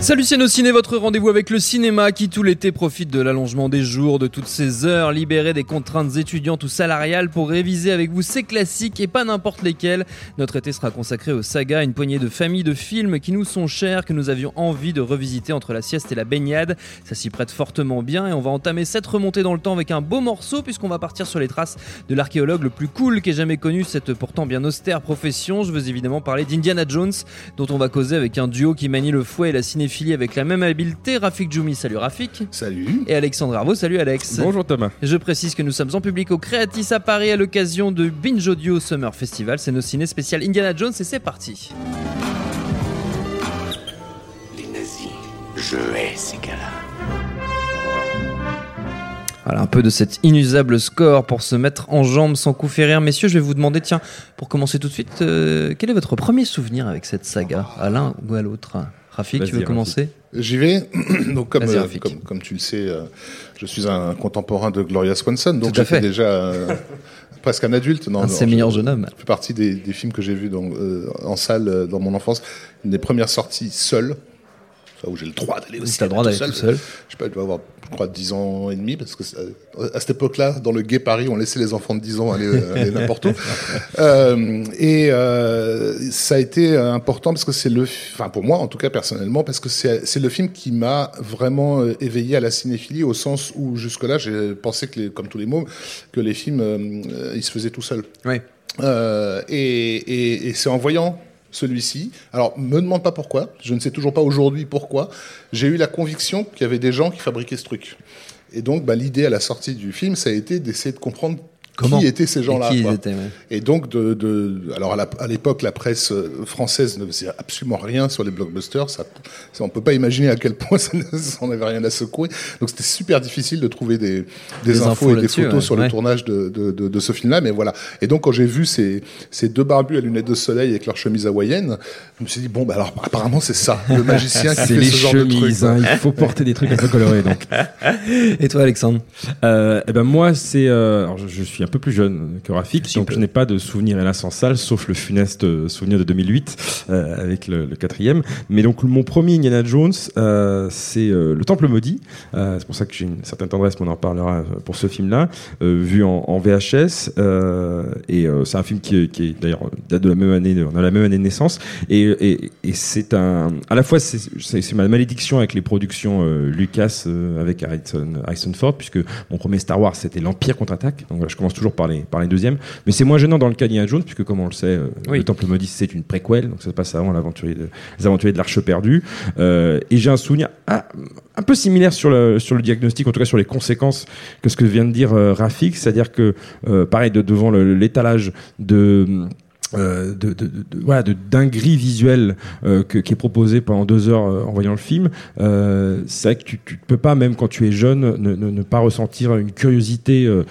Salut nos ciné, votre rendez-vous avec le cinéma qui tout l'été profite de l'allongement des jours, de toutes ces heures libérées des contraintes étudiantes ou salariales pour réviser avec vous ces classiques et pas n'importe lesquels. Notre été sera consacré aux sagas, une poignée de familles de films qui nous sont chers, que nous avions envie de revisiter entre la sieste et la baignade. Ça s'y prête fortement bien et on va entamer cette remontée dans le temps avec un beau morceau puisqu'on va partir sur les traces de l'archéologue le plus cool qu'ait jamais connu cette pourtant bien austère profession. Je veux évidemment parler d'Indiana Jones dont on va causer avec un duo qui manie le fouet et la cinéphilie avec la même habileté. Rafik Djoumi, salut Rafik. Salut. Et Alexandre Arvo, salut Alex. Bonjour Thomas. Je précise que nous sommes en public au Creatis à Paris à l'occasion de Binge Audio Summer Festival. C'est nos ciné spécial Indiana Jones et c'est parti. Les nazis, je hais ces gars-là. Voilà un peu de cet inusable score pour se mettre en jambes sans coup férir. Messieurs, je vais vous demander, tiens, pour commencer tout de suite, euh, quel est votre premier souvenir avec cette saga, à l'un ou à l'autre? Rafik, tu veux commencer? J'y vais. donc comme, euh, comme comme tu le sais, euh, je suis un contemporain de Gloria Swanson, donc j'étais fait. déjà euh, presque un adulte. Dans, Un de ses meilleurs jeunes hommes. Ça fait partie des, des films que j'ai vus dans, euh, en salle euh, dans mon enfance. Une des premières sorties seul, enfin, où j'ai le droit d'aller aussi. T'as le droit d'aller tout seul. Je sais pas, je dois avoir, je crois, 10 ans et demi, parce que euh, à cette époque-là, dans le gay Paris, on laissait les enfants de 10 ans aller, euh, aller n'importe où. Euh, et euh, ça a été important parce que c'est le, enfin pour moi en tout cas personnellement, parce que c'est c'est le film qui m'a vraiment éveillé à la cinéphilie au sens où jusque-là j'ai pensé que, les, comme tous les mots, que les films euh, ils se faisaient tout seuls. Oui. Euh, et et, et c'est en voyant celui-ci. Alors, me demande pas pourquoi. Je ne sais toujours pas aujourd'hui pourquoi. J'ai eu la conviction qu'il y avait des gens qui fabriquaient ce truc. Et donc, bah, l'idée à la sortie du film, ça a été d'essayer de comprendre Comment qui étaient ces gens-là. Et ouais. Donc, de, de, alors à l'époque, la presse euh, française ne faisait absolument rien sur les blockbusters. Ça, ça, on peut pas imaginer à quel point ça, ne- ça en avait rien à secouer. Donc, c'était super difficile de trouver des, des, Des infos, infos et des photos ouais. sur Ouais. le tournage de, de, de, de ce film-là. Mais voilà. Et donc, quand j'ai vu ces, ces deux barbus à lunettes de soleil avec leur chemise hawaïenne, je me suis dit bon, bah alors apparemment c'est ça, le magicien qui C'est fait les ce genre de truc. chemises, hein, il faut porter des trucs un peu colorés. Donc, Et toi, Alexandre? Euh, eh ben moi, c'est, euh, alors, je, je suis un peu plus jeune que Rafik, donc je n'ai pas de souvenir hélas en salle, sauf le funeste euh, souvenir de 2008 euh, avec le, le quatrième. Mais donc mon premier Indiana Jones, euh, c'est le Temple maudit. C'est pour ça que j'ai une certaine tendresse, mais on en parlera pour ce film-là, vu en, en VHS. et c'est un film qui, est- qui est d'ailleurs date de la même année, on a la même année de naissance. Et, et, et c'est un, à la fois c'est, ma malédiction avec les productions Lucas avec Harrison, Harrison Ford, puisque mon premier Star Wars c'était l'Empire contre-attaque. Donc voilà, je commence toujours par les, par les deuxièmes. Mais c'est moins gênant dans le cas d'Indiana Jones, puisque comme on le sait, euh, Oui. le Temple maudit c'est une préquelle, donc ça se passe avant l'aventurier de, les aventuriers de l'Arche perdue. Euh, et j'ai un souvenir ah, un peu similaire sur le, sur le diagnostic, en tout cas sur les conséquences que ce que vient de dire euh, Rafik, c'est-à-dire que euh, pareil de, devant l'étalage de euh, de, de, de, de- voilà, de dinguerie visuelle euh, que, qui est proposée pendant deux heures euh, en voyant le film, euh, c'est vrai que tu, tu peux pas, même quand tu es jeune, ne, ne, ne pas ressentir une curiosité euh,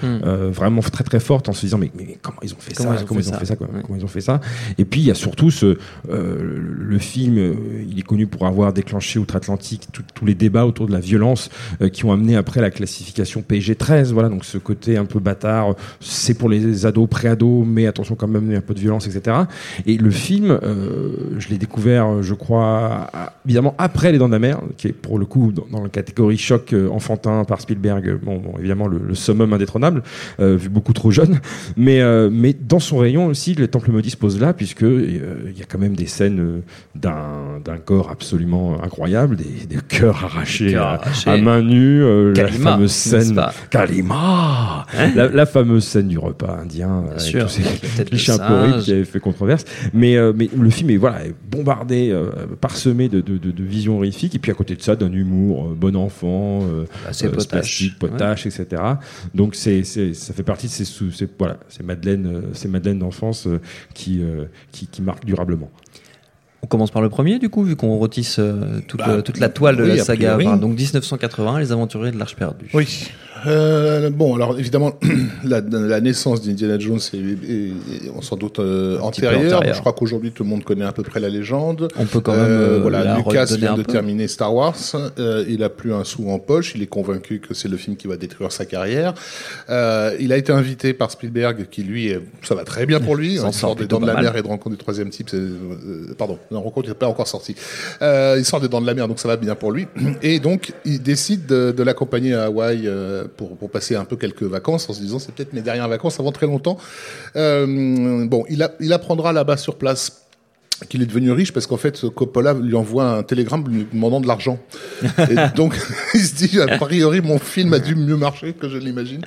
vraiment très très forte en se disant mais, mais comment ils ont fait Comment ça? ils ont comment fait ils ont ça? fait ça quoi, Ouais. comment ils ont fait ça? Et puis il y a surtout ce euh, le film il est connu pour avoir déclenché outre-Atlantique tous les débats autour de la violence euh, qui ont amené après la classification PG 13 voilà donc ce côté un peu bâtard c'est pour les ados pré-ados mais attention quand même il y a un peu de violence etc et le film euh, je l'ai découvert je crois évidemment après les dents de la mer qui est pour le coup dans, dans la catégorie choc euh, enfantin par Spielberg bon, bon, évidemment le, le summum indétrônable euh, vu beaucoup trop jeune. Mais euh, mais dans son rayon aussi le temple maudit se pose là puisque euh, il y a quand même des scènes euh, d'un d'un corps absolument incroyable des, des cœurs arrachés, à, à main nue euh, la fameuse scène Kalima la, la fameuse scène du repas indien avec tous ces clichés un peu horribles avait fait controverse. Mais, euh, mais le film est, voilà, bombardé, euh, parsemé de, de, de, de visions horrifiques. Et puis à côté de ça, d'un humour euh, bon enfant, euh, Assez euh, potache. etc. Donc c'est, c'est, ça fait partie de ces, sous, ces, voilà, ces Madeleines, euh, ces Madeleines d'enfance euh, qui, euh, qui, qui marquent durablement. On commence par le premier, du coup, vu qu'on retisse euh, toute, Bah, euh, toute la toile de la saga. priori. Enfin, donc 1980, Les Aventuriers de l'Arche perdue. Oui. Euh, bon, alors évidemment, la, la naissance d'Indiana Jones est, est- est sans doute euh, antérieure. Je crois qu'aujourd'hui tout le monde connaît à peu près la légende. On peut quand même euh, voilà, la Lucas vient de peu. terminer Star Wars. Euh, il a plus un sou en poche. Il est convaincu que c'est le film qui va détruire sa carrière. Euh, il a été invité par Spielberg, qui lui, ça va très bien pour lui. Il sort des Dents de la mal. Mer et de Rencontre du troisième type. euh, pardon, la Rencontre n'est pas encore sortie. Euh, il sort des Dents de la Mer, donc ça va bien pour lui. Et donc, il décide de, de l'accompagner à Hawaï euh, pour, pour passer un peu quelques vacances, en se disant c'est peut-être mes dernières vacances avant très longtemps. Euh, bon, il, a, il apprendra là-bas sur place qu'il est devenu riche parce qu'en fait Coppola lui envoie un télégramme lui demandant de l'argent. Et donc il se dit a priori mon film a dû mieux marcher que je l'imagine.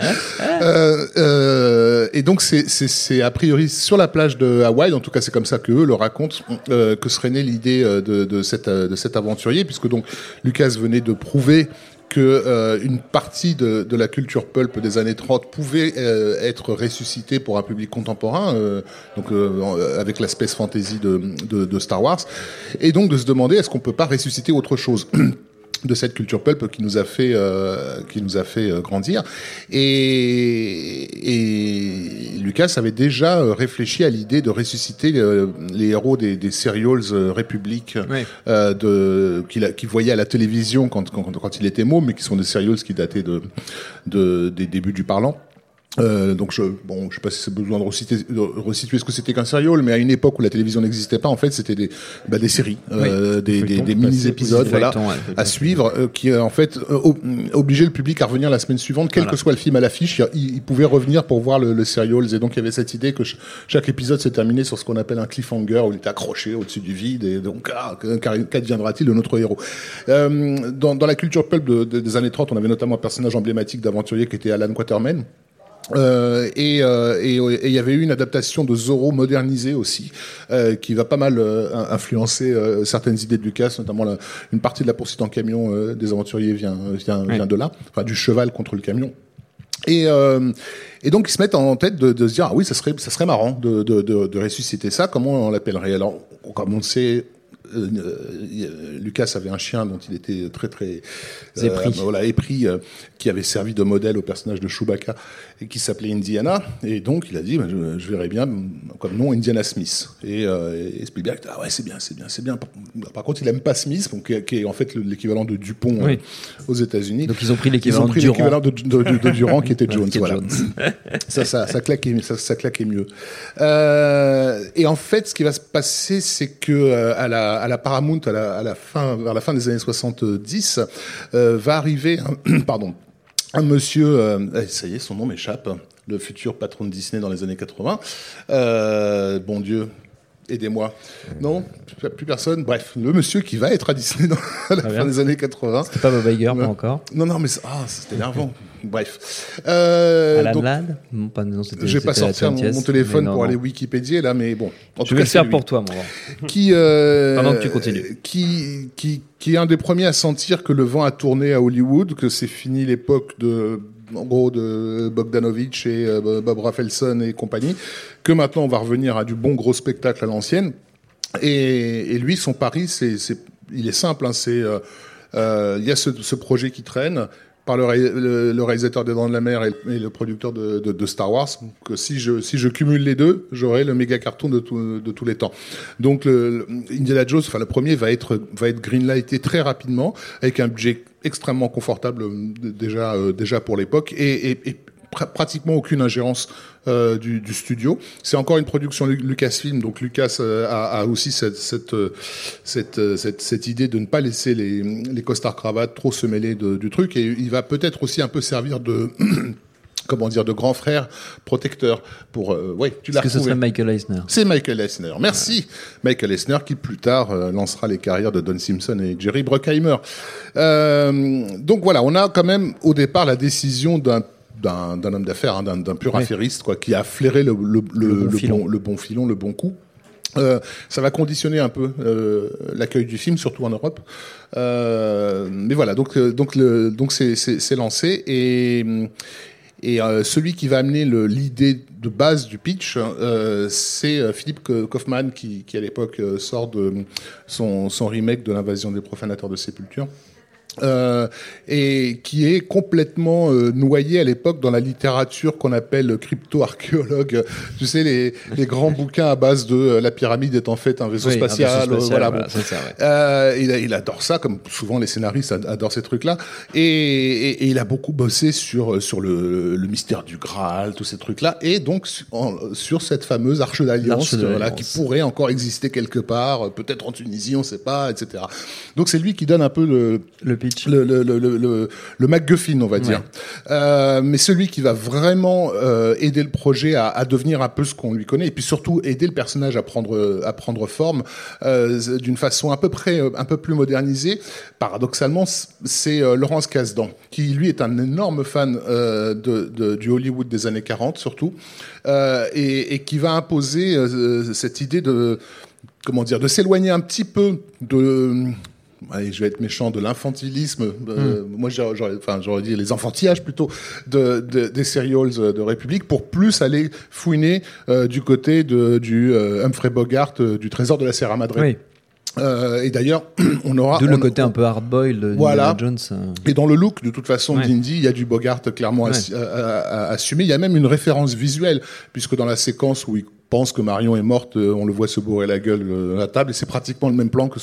Euh, euh, et donc c'est a priori sur la plage de Hawaï. En tout cas c'est comme ça que eux le racontent euh, que serait née l'idée de de cette de cet aventurier puisque donc Lucas venait de prouver que euh, une partie de, de la culture pulp des années 30 pouvait euh, être ressuscitée pour un public contemporain, euh, donc euh, en- avec la space fantasy de, de, de Star Wars, et donc de se demander est-ce qu'on peut pas ressusciter autre chose? de cette culture pulp qui nous a fait euh, qui nous a fait euh, grandir et, et Lucas avait déjà euh, réfléchi à l'idée de ressusciter euh, les héros des, des serials euh, République Oui. euh, de qu'il a- qu'il voyait à la télévision quand, quand, quand il était môme, mais qui sont des serials qui dataient de, de des débuts du parlant. Euh, donc je bon je sais pas si c'est besoin de resituer, de resituer ce que c'était qu'un serial mais à une époque où la télévision n'existait pas en fait c'était des bah, des séries euh, des, des, des mini épisodes des voilà ouais, à suivre euh, qui euh, en fait euh, ob- obligeait le public à revenir la semaine suivante quel Voilà. que soit le film à l'affiche il, il pouvait revenir pour voir le, le serials et donc il y avait cette idée que ch- chaque épisode se terminait sur ce qu'on appelle un cliffhanger où il était accroché au-dessus du vide et donc ah, qu'adviendra-t-il de notre héros? Euh, dans, dans la culture pulp de- de- des années 30 on avait notamment un personnage emblématique d'aventurier qui était Alan Quatermain euh, et euh, et et il y avait eu une adaptation de Zorro modernisée aussi, euh, qui va pas mal influencer certaines idées de Lucas, notamment la- une partie de la poursuite en camion des aventuriers vient vient, vient de là, enfin du cheval contre le camion. Et, euh, et donc ils se mettent en tête de, de se dire ah oui ça serait ça serait marrant de, de, de, de ressusciter ça. Comment on l'appellerait? Alors comme on sait euh, euh, Lucas avait un chien dont il était très très euh, Épris. voilà épris euh, qui avait servi de modèle au personnage de Chewbacca et qui s'appelait Indiana et donc il a dit bah, je, je verrais bien comme nom Indiana Smith et, euh, et Spielberg dit, ah ouais c'est bien c'est bien c'est bien par, par contre il aime pas Smith donc, qui, est- qui est en fait le- l'équivalent de Dupont euh, Oui. aux États-Unis Donc ils ont pris l'équivalent de Durand. de, de, de- de Durand qui était Jones. voilà. Ça, ça, ça claquait, ça, ça claquait mieux. Euh, et en fait, ce qui va se passer, c'est que euh, à la, à la Paramount, à la, fin, vers la fin des années 70, euh, va arriver, un, pardon, un monsieur, euh, eh, ça y est, son nom m'échappe, le futur patron de Disney dans les années 80. Euh, bon Dieu. Aidez-moi. Non, plus- personne. Bref, le monsieur qui va être à Disney dans, à la Très fin des années 80. C'est pas Bob Iger, pas encore. Non, non, mais ah, c'était énervant. Bref. Euh, Alan donc, Ladd Non, pas, non, c'était- je vais pas c'était sortir mon, 20e, mon téléphone non, pour aller Wikipédier là, mais bon. En Je tout vais cas, le faire pour toi, mon. Qui, euh, Pendant que tu continues. Qui, qui, qui est un des premiers à sentir que le vent a tourné à Hollywood, que c'est fini l'époque de, en gros, de Bogdanovich et euh, Bob Rafelson et compagnie, que maintenant on va revenir à du bon gros spectacle à l'ancienne. Et, lui, son pari, c'est, il est simple. Hein, c'est, euh, euh, il y a ce, projet qui traîne par le, ré- le, le réalisateur des Dents de la Mer et le, producteur de, Star Wars. Que si je cumule les deux, j'aurai le méga carton de, tous les temps. Donc le- Indiana Jones, enfin le premier va être va être greenlighté très rapidement avec un budget extrêmement confortable euh, déjà euh, déjà pour l'époque et, et, et pr- pratiquement aucune ingérence euh, du, du studio. C'est encore une production Lu- Lucasfilm, donc Lucas euh, a, a aussi cette, cette, cette, cette, cette idée de ne pas laisser les, les costards cravates trop se mêler de- du truc, et il va peut-être aussi un peu servir de comment dire de grand frère protecteur pour euh, ouais tu l'as que ce serait Michael Eisner C'est Michael Eisner. Merci. Michael Eisner qui plus tard euh, lancera les carrières de Don Simpson et Jerry Bruckheimer. Euh, donc voilà, on a quand même au départ la décision d'un d'un homme d'affaires, hein, d'un pur affairiste, quoi, qui a flairé le, le, le, bon filon. bon, le bon filon, le bon coup. Euh, ça va conditionner un peu euh, l'accueil du film, surtout en Europe. Euh, mais voilà, donc donc le donc c'est lancé et et euh, celui qui va amener l'idée de base du pitch, euh, c'est euh, Philippe Kaufman qui à l'époque sort de son remake de l'invasion des profanateurs de sépulture. Euh, et qui est complètement euh, noyé à l'époque dans la littérature qu'on appelle crypto-archéologue. Tu sais, les, les grands bouquins à base de euh, la pyramide est en fait un vaisseau Oui, un spatial. vaisseau euh, spatial, voilà, voilà, bon. ça, ouais. Euh, il, adore ça, comme souvent les scénaristes ad- adorent ces trucs-là. Et, et- et il a beaucoup bossé sur sur le, le mystère du Graal, tous ces trucs-là, et donc en- sur cette fameuse arche d'alliance, voilà, qui pourrait encore exister quelque part, peut-être en Tunisie, on sait pas, etc. Donc c'est lui qui donne un peu le Le pitch. le, le, le, le, le, le MacGuffin, on va dire. Euh, mais celui qui va vraiment euh, aider le projet à, à devenir un peu ce qu'on lui connaît, et puis surtout aider le personnage à prendre, à prendre forme euh, d'une façon à peu près un peu plus modernisée. Paradoxalement, c'est Laurence Kasdan, qui lui est un énorme fan de, de, du Hollywood des années 40 surtout, et, et qui va imposer cette idée de comment dire, de s'éloigner un petit peu de allez, je vais être méchant, de l'infantilisme, euh, moi j'aurais, enfin, j'aurais dit les enfantillages plutôt, de, de- des serials de République, pour plus aller fouiner euh, du côté de, du euh, Humphrey Bogart, euh, du trésor de la Sierra Madre. Oui. Euh, et d'ailleurs, on aura... D'où le on- côté un peu hard-boiled Voilà. Jones. euh. et dans le look, de toute façon, Ouais. d'Indy, il y a du Bogart clairement Ouais. assi- à- à- à- assumé. Il y a même une référence visuelle, puisque dans la séquence où il pense que Marion est morte, euh, on le voit se bourrer la gueule euh, à la table, et c'est pratiquement le même plan que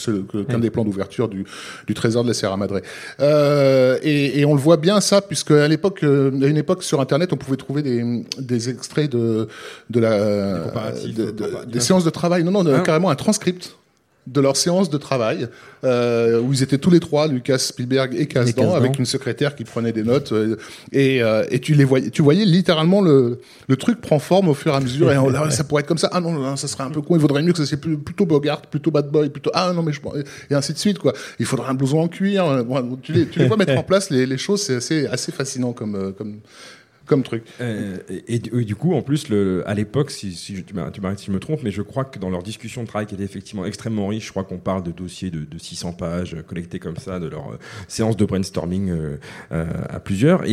qu'un des plans d'ouverture du, du trésor de la Sierra Madre. Euh, et, et on le voit bien ça, puisque à l'époque, euh, à une époque sur Internet, on pouvait trouver des, des extraits de, de la, de- euh, de- des séances de travail. Non, non, Ah. carrément un transcript de leur séance de travail euh, où ils étaient tous les trois, Lucas, Spielberg et Kasdan. avec une secrétaire qui prenait des notes euh, et, euh, et tu les voyais, tu voyais littéralement le, le truc prend forme au fur et à mesure et on- là, ça pourrait être comme ça. Ah non, non, ça serait un peu con. Il vaudrait mieux que ça soit plutôt Bogart, plutôt Bad Boy, plutôt ah non mais je et ainsi de suite quoi. Il faudrait un blouson en cuir. bon, tu les, tu les vois mettre en place les, les choses, c'est assez assez fascinant comme comme comme truc. Euh, et, et du- et du coup, en plus, le, à l'époque, si, si je- tu m'arrêtes si je me trompe, mais je crois que dans leur discussion de travail qui était effectivement extrêmement riche, je crois qu'on parle de dossiers de, de 600 pages euh, collectés comme ça, de leur euh, séance de brainstorming euh, euh, à plusieurs. Et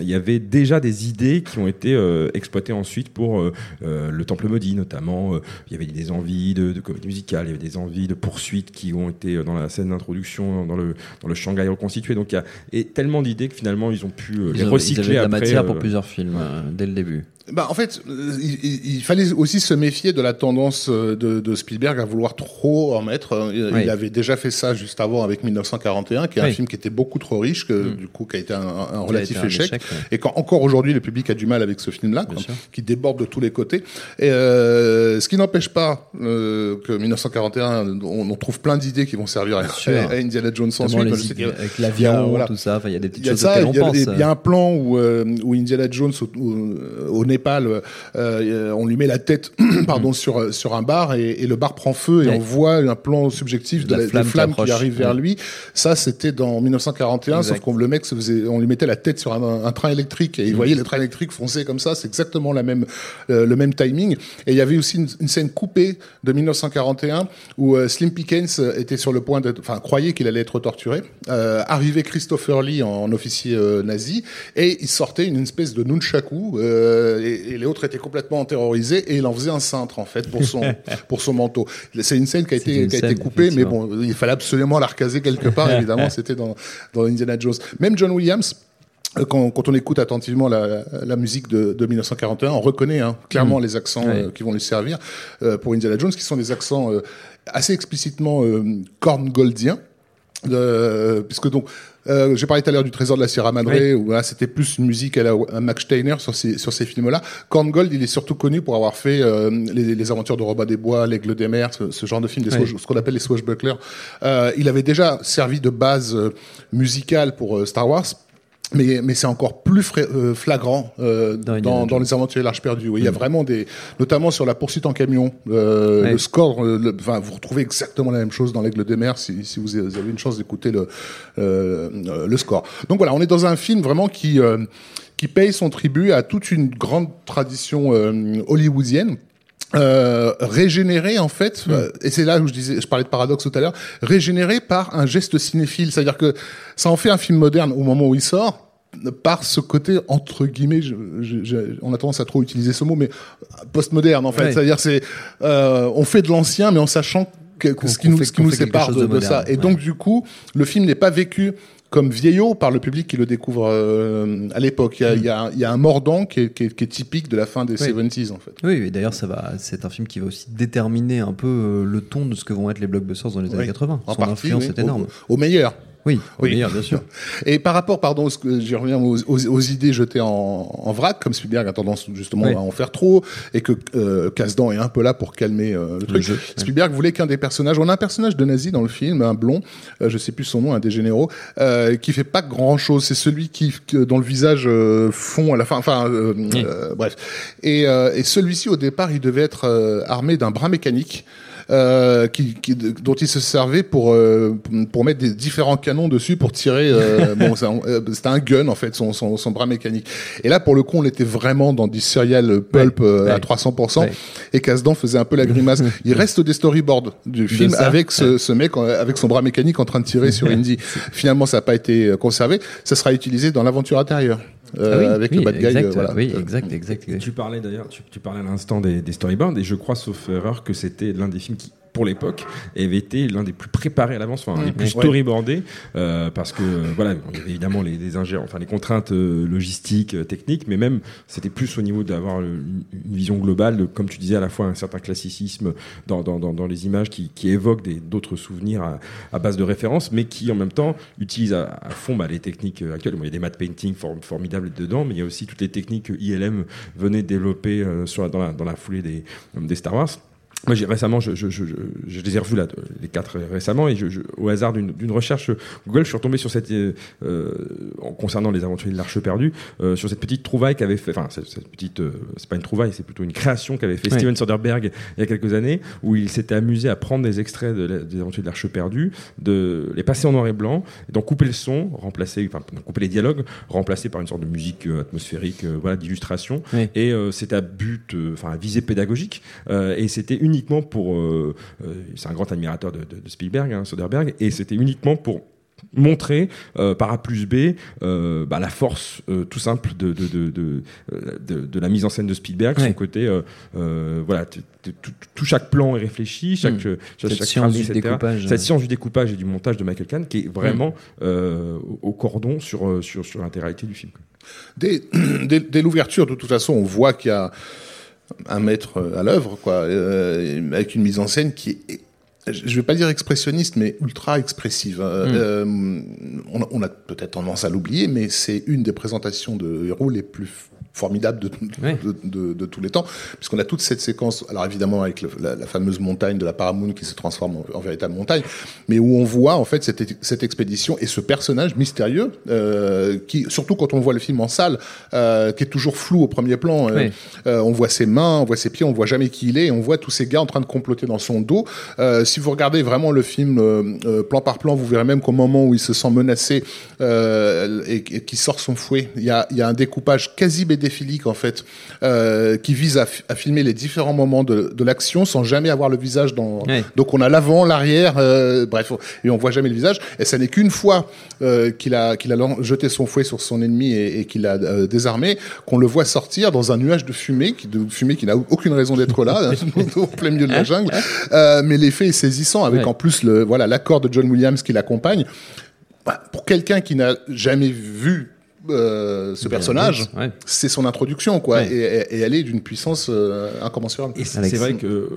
il y avait déjà des idées qui ont été euh, exploitées ensuite pour euh, euh, le Temple maudit, notamment. Euh, il y avait des envies de, de comédie musicale, il y avait des envies de poursuites qui ont été euh, dans la scène d'introduction, dans le, dans le Shanghai reconstitué. Donc il y a et tellement d'idées que finalement ils ont pu euh, les Ils ils recycler avaient de la après, matière euh, pour plusieurs films euh, dès le début. Bah, en fait, il, fallait aussi se méfier de la tendance euh, de, de Spielberg à vouloir trop en mettre. Euh, Il, Oui. il avait déjà fait ça juste avant avec 1941, qui est un film qui était beaucoup trop riche, que du coup qui a été un, un relatif été un échec. ouais. Et quand encore aujourd'hui le public a du mal avec ce film-là, qui déborde de tous les côtés. Et, euh, ce qui n'empêche pas euh, que 1941, on, on trouve plein d'idées qui vont servir à, sûr. à Indiana Jones ensuite. les avec l'avion, voilà. tout ça. Il y a des petites choses auxquelles on il y a, pense. des- il y a un plan où, euh, où Indiana Jones au, au- au Népal, euh, on lui met la tête, pardon, sur sur un bar et, et le bar prend feu et Mm. Ouais. on voit un plan subjectif de La flamme qui flammes qui, approche. arrivent vers lui. Ça, c'était dans 1941, Exact. sauf qu'on le mec se faisait, on lui mettait la tête sur un, un train électrique et Mm. il voyait le train électrique foncer comme ça. C'est exactement la même euh, le même timing. Et il y avait aussi une, une scène coupée de 1941 où euh, Slim Pickens était sur le point d'être, enfin croyait qu'il allait être torturé. Euh, arrivait Christopher Lee en, officier euh, nazi et il sortait une espèce de nunchaku euh, et, et les autres étaient complètement terrorisés et il en faisait un cintre en fait pour son pour son manteau. C'est une scène qui a été qui a été coupée, mais bon, il fallait absolument la recaser quelque part. évidemment, c'était dans dans Indiana Jones. Même John Williams. euh, Quand, quand on écoute attentivement la, la musique de, de 1941, on reconnaît hein, clairement les accents euh, qui vont lui servir euh, pour Indiana Jones, qui sont des accents euh, assez explicitement corngoldiens. Puisque donc euh, j'ai parlé tout à l'heure du trésor de la Sierra Madre Oui. où là c'était plus une musique à la à Max Steiner sur ces sur ces films-là. Korngold il est surtout connu pour avoir fait euh, les, les aventures de Robin des Bois, l'Aigle des mers, ce, ce genre de films, Oui. ce qu'on appelle les swashbucklers. Euh, il avait déjà servi de base euh, musicale pour euh, Star Wars. Mais, mais c'est encore plus fra- euh, flagrant euh, Dans dans, les aventures de l'Arche perdue. Oui, il y a vraiment des, notamment sur la poursuite en camion, euh, Ouais. le score. euh, le- Enfin, vous retrouvez exactement la même chose dans l'Aigle des Mers si, si vous avez une chance d'écouter le, euh, euh, le score. Donc voilà, on est dans un film vraiment qui euh, qui paye son tribut à toute une grande tradition euh, hollywoodienne. Euh, régénéré en fait, euh, et c'est là où je disais, je parlais de paradoxe tout à l'heure, régénéré par un geste cinéphile, c'est-à-dire que ça en fait un film moderne au moment où il sort, par ce côté entre guillemets, je, je- je- on a tendance à trop utiliser ce mot, mais postmoderne en fait, Ouais. c'est-à-dire c'est, euh, on fait de l'ancien, mais en sachant que, ce qui nous, fait- ce qui qu'on nous fait quelque sépare de, de de moderne, ça, et ouais. donc du coup, le film n'est pas vécu comme vieillot par le public qui le découvre euh, à l'époque. Il y a, il y, a, il y a un mordant qui est, qui, est, qui est typique de la fin des Oui. 70s en fait. Oui, et d'ailleurs, ça va. C'est un film qui va aussi déterminer un peu euh, le ton de ce que vont être les blockbusters dans les années Oui. 80. En Son partie, influence oui, est énorme. Au, au meilleur. Oui, au Oui. meilleur, bien sûr. Et par rapport, pardon, j'y reviens aux, aux, aux idées jetées en, en vrac, comme Spielberg a tendance justement Oui. à en faire trop, et que euh, Kasdan est un peu là pour calmer euh, le truc. jeu, Spielberg voulait qu'un des personnages, on a un personnage de nazi dans le film, un blond, euh, je sais plus son nom, un des généraux, euh, qui fait pas grand chose. C'est celui qui, dont le visage euh, fond à la fin. Enfin, euh, bref. Et, et celui-ci, au départ, il devait être armé d'un bras mécanique euh, qui, qui- dont il se servait pour euh, pour mettre des différents canons dessus pour tirer. Euh, bon, euh, c'était un gun en fait, son, son, son bras mécanique. Et là, pour le coup, on était vraiment dans du serial pulp euh, ouais. à 300%. Ouais. Et Kasdan faisait un peu la grimace. Il reste des storyboards du film ça, avec ce, ce mec en- avec son bras mécanique en train de tirer sur Indy. Finalement, ça n'a pas été euh, conservé. Ça sera utilisé dans l'aventure intérieure. Euh, Ah oui, avec oui, le bad guy, exact, euh, voilà. Oui, exact, exact. Tu parlais d'ailleurs, tu, tu parlais à l'instant des, des storyboards, et je crois, sauf erreur, que c'était l'un des films qui, pour l'époque, avait été l'un des plus préparés à l'avance, enfin, les plus Ouais. storyboardés, euh, parce que euh, voilà, il y avait évidemment les, les enfin les contraintes euh, logistiques, euh, techniques, mais même c'était plus au niveau d'avoir une, une vision globale, de, comme tu disais, à la fois un certain classicisme dans, dans, dans, dans les images qui, qui évoquent des- d'autres souvenirs à, à base de références, mais qui en même temps utilisent à, à fond bah, les techniques actuelles. Bon, il y a des matte painting form- formidables dedans, mais il y a aussi toutes les techniques que ILM venait développer euh, sur la- dans, la, dans la foulée des, des Star Wars. Moi, j'ai récemment, je, je, je, je, les ai revus là, les quatre récemment, et je, je, au hasard d'une d'une recherche Google, je suis retombé sur cette, euh, en concernant les aventuriers de l'Arche perdue, euh, sur cette petite trouvaille qu'avait fait, enfin, cette, cette petite, euh, c'est pas une trouvaille, c'est plutôt une création qu'avait fait Ouais. Steven Soderbergh il y a quelques années, où il s'était amusé à prendre des extraits de la- des aventuriers de l'Arche perdue, de les passer en noir et blanc, et d'en couper le son, remplacer, enfin, couper les dialogues, remplacer par une sorte de musique euh, atmosphérique, euh, voilà, d'illustration, Oui. et euh, c'était à but, enfin à visée pédagogique, euh, et c'était uniquement pour, euh, euh, c'est un grand admirateur de, de- de Spielberg, hein, Soderbergh, et c'était uniquement pour montrer euh, par A plus B euh, bah, la force euh, tout simple de, de, de, de, de- de la mise en scène de Spielberg, Ouais. son côté euh, euh, voilà tout, chaque plan est réfléchi, chaque, Mm. euh, chaque, Cette chaque science phrase, du etc. découpage. Cette science du découpage et du montage de Michael Kahn qui est vraiment euh, au cordon sur, sur, sur l'intégralité du film. dès, dès l'ouverture, de toute façon, on voit qu'il y a un maître à l'œuvre, quoi, euh, avec une mise en scène qui est, je vais pas dire expressionniste, mais ultra expressive. Euh, Hmm. euh, on, a- on a peut-être tendance à l'oublier, mais c'est une des présentations de héros les plus formidables de, Ouais. de, de- de tous les temps, puisqu'on a toute cette séquence, alors évidemment avec le- la, la fameuse montagne de la Paramount qui se transforme en, en véritable montagne, mais où on voit en fait cette, cette expédition et ce personnage mystérieux, euh, qui surtout quand on voit le film en salle, euh, qui est toujours flou au premier plan. euh, Oui. euh, on voit ses mains, on voit ses pieds, on voit jamais qui il est, et on voit tous ces gars en train de comploter dans son dos. Si vous regardez vraiment le film plan par plan, vous verrez même qu'au moment où il se sent menacé et, et qu'il sort son fouet, il y a, y a un découpage quasi bédéphilique en fait, euh, qui vise à, fi- à filmer les différents moments de, de l'action sans jamais avoir le visage dans. Ouais. Donc on a l'avant, l'arrière, euh, bref, et on voit jamais le visage. Et ça n'est qu'une fois euh, qu'il a qu'il a lan- jeté son fouet sur son ennemi et, et qu'il a désarmé qu'on le voit sortir dans un nuage de fumée, qui, de fumée qui n'a aucune raison d'être là, au plein milieu de la jungle. Mais l'effet est saisissant avec Ouais. en plus le voilà l'accord de John Williams qui l'accompagne. Bah, pour quelqu'un qui n'a jamais vu euh, ce personnage, Ouais. c'est son introduction, quoi, Ouais. et, elle est d'une puissance euh, incommensurable. Et c'est vrai que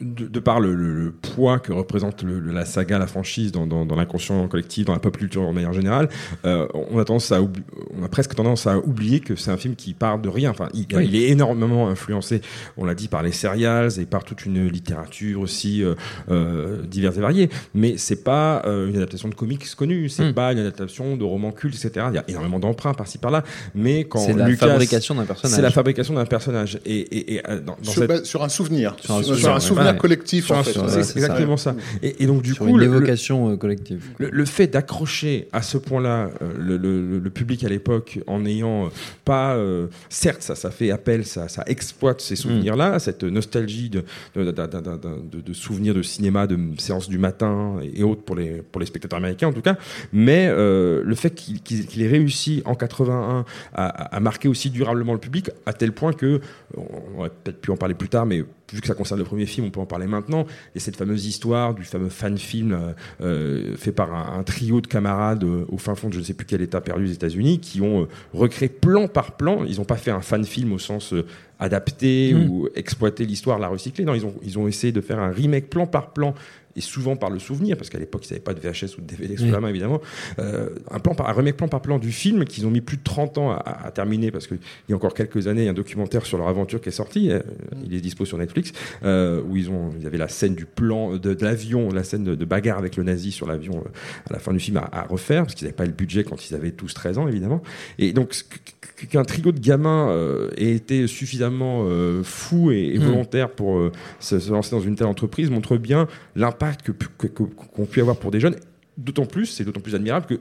de, de par le, le- le poids que représente le- le- la saga, la franchise dans, dans, dans l'inconscient collectif, dans la pop culture en manière générale, euh, on a tendance à oubli- on a presque tendance à oublier que c'est un film qui part de rien. Enfin, il, Oui. il est énormément influencé, on l'a dit, par les serials et par toute une littérature aussi euh, euh, diverse et variée. Mais c'est pas euh, une adaptation de comics connue, c'est Mm. pas une adaptation de romans cultes, etc. Il y a énormément d'emprunt par-ci par-là, mais quand C'est la Lucas- fabrication d'un personnage. C'est la fabrication d'un personnage. Et, et, et, euh, dans, dans sur, cette- bah, sur un souvenir, Sur un sur, souvenir, un souvenir ouais. collectif sur en un- fait. c'est c'est exactement ça. Et, et donc du sur coup, une le- le- évocation euh, collective. le, le fait d'accrocher à ce point-là euh, le, le- le public à l'époque en n'ayant pas, euh, certes, ça, ça fait appel, ça, ça exploite ces souvenirs-là, cette nostalgie de, de, de, de- de- de- de souvenirs de cinéma, de séances du matin et autres pour les, pour les spectateurs américains en tout cas, mais euh, le fait qu'il qu'il- qu'il ait réussi en 81 à, à- à marquer aussi durablement le public à tel point que, on aurait peut-être pu en parler plus tard, mais vu que ça concerne le premier film, on peut en parler maintenant. Il y a cette fameuse histoire du fameux fan film euh, euh, fait par un, un trio de camarades euh, au fin fond de je ne sais plus quel état perdu des États-Unis qui ont euh, recréé plan par plan. Ils n'ont pas fait un fan film au sens adapté Mm. ou exploiter l'histoire, la recycler. Non, ils ont, ils ont essayé de faire un remake plan par plan et souvent par le souvenir, parce qu'à l'époque, ils n'avaient pas de VHS ou de DVD sous Oui. la main, évidemment. Euh, un, plan par, un remake plan par plan du film qu'ils ont mis plus de 30 ans à, à- à terminer, parce qu'il y a encore quelques années, il y a un documentaire sur leur aventure qui est sorti, euh, il est dispo sur Netflix, euh, où ils ont, il y avait la scène du plan de, de l'avion, la scène de, de bagarre avec le nazi sur l'avion euh, à la fin du film à, à refaire, parce qu'ils n'avaient pas le budget quand ils avaient tous 13 ans, évidemment. Et donc, qu'un trio de gamins euh, ait été suffisamment euh, fou et, et Mm. volontaire pour euh, se, se lancer dans une telle entreprise montre bien l'impact que, pu- que- pu avoir pour des jeunes. D'autant plus, c'est d'autant plus admirable que,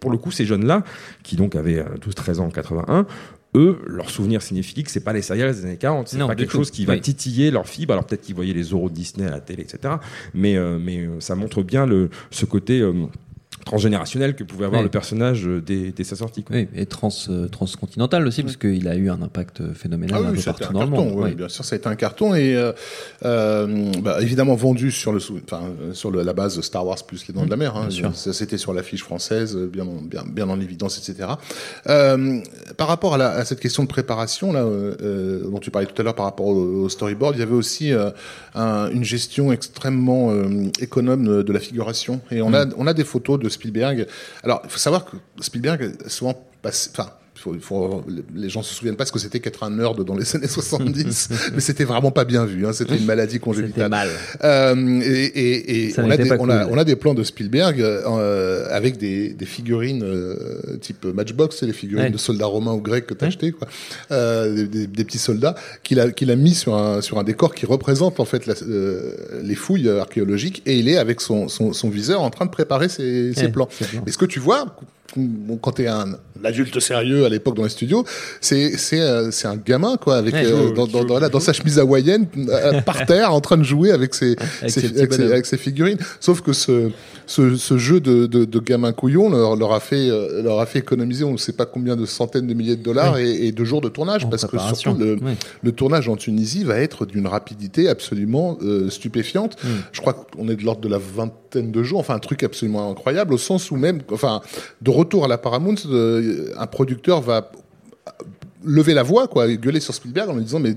pour le coup, ces jeunes-là, qui donc avaient 12-13 ans en 81, eux, leur souvenir cinéphilique, c'est pas les serials des années 40, c'est pas quelque tout. chose qui va Oui. titiller leur fibre. Alors peut-être qu'ils voyaient les Zorro de Disney à la télé, etc. Mais, mais ça montre bien le, ce côté transgénérationnel que pouvait avoir Oui. le personnage euh, dès, dès sa sortie. quoi. Oui, et trans, euh, transcontinental aussi, parce qu'il a eu un impact euh, phénoménal Ah un peu partout un dans le carton. monde. oui. Bien sûr, ça a été un carton et euh, euh, bah, évidemment vendu sur le sur le- la base de Star Wars plus les Dents de la Mer. Hein, Bien sûr. Ça, C'était sur l'affiche française, bien, en- bien, bien en évidence, etc. Euh, par rapport à, la- à cette question de préparation là, euh, euh, dont tu parlais tout à l'heure par rapport au, au storyboard, il y avait aussi euh, un- une gestion extrêmement euh, économe de la figuration. Et on a on a des photos de Spielberg. Alors, il faut savoir que Spielberg est souvent passé, enfin. Faut- faut- les gens se souviennent pas ce que c'était qu'être un nerd dans les années 70, mais c'était vraiment pas bien vu. Hein, c'était une maladie congénitale. mal. Euh, et et, et on, a des, on, a, cool. on a des plans de Spielberg euh, avec des, des figurines euh, type Matchbox, c'est les figurines Ouais. de soldats romains ou grecs que tu Ouais. acheté, quoi. Euh, des, des- petits soldats qu'il a, qu'il a mis sur un, sur un décor qui représente en fait la- euh, les fouilles archéologiques et il est avec son, son, son viseur en train de préparer ses, ses Ouais, plans. ses plans. Et ce que tu vois, bon, quand tu es un adulte sérieux à l'époque dans les studios, c'est c'est euh, c'est un gamin quoi avec Ouais, euh, dans, dans, dans, dans sa chemise hawaïenne euh, par terre en train de jouer avec ses avec ses figurines. Sauf que ce ce, ce jeu de, de, de gamin couillon leur, leur a fait euh, leur a fait économiser on ne sait pas combien de centaines de milliers de dollars et, et de jours de tournage En parce que surtout le, le tournage en Tunisie va être d'une rapidité absolument euh, stupéfiante. Mm. Je crois qu'on est de l'ordre de la vingtaine de jours, enfin un truc absolument incroyable, au sens où même, enfin, de retour à la Paramount, euh, un producteur va lever la voix, quoi, et gueuler sur Spielberg en lui disant mais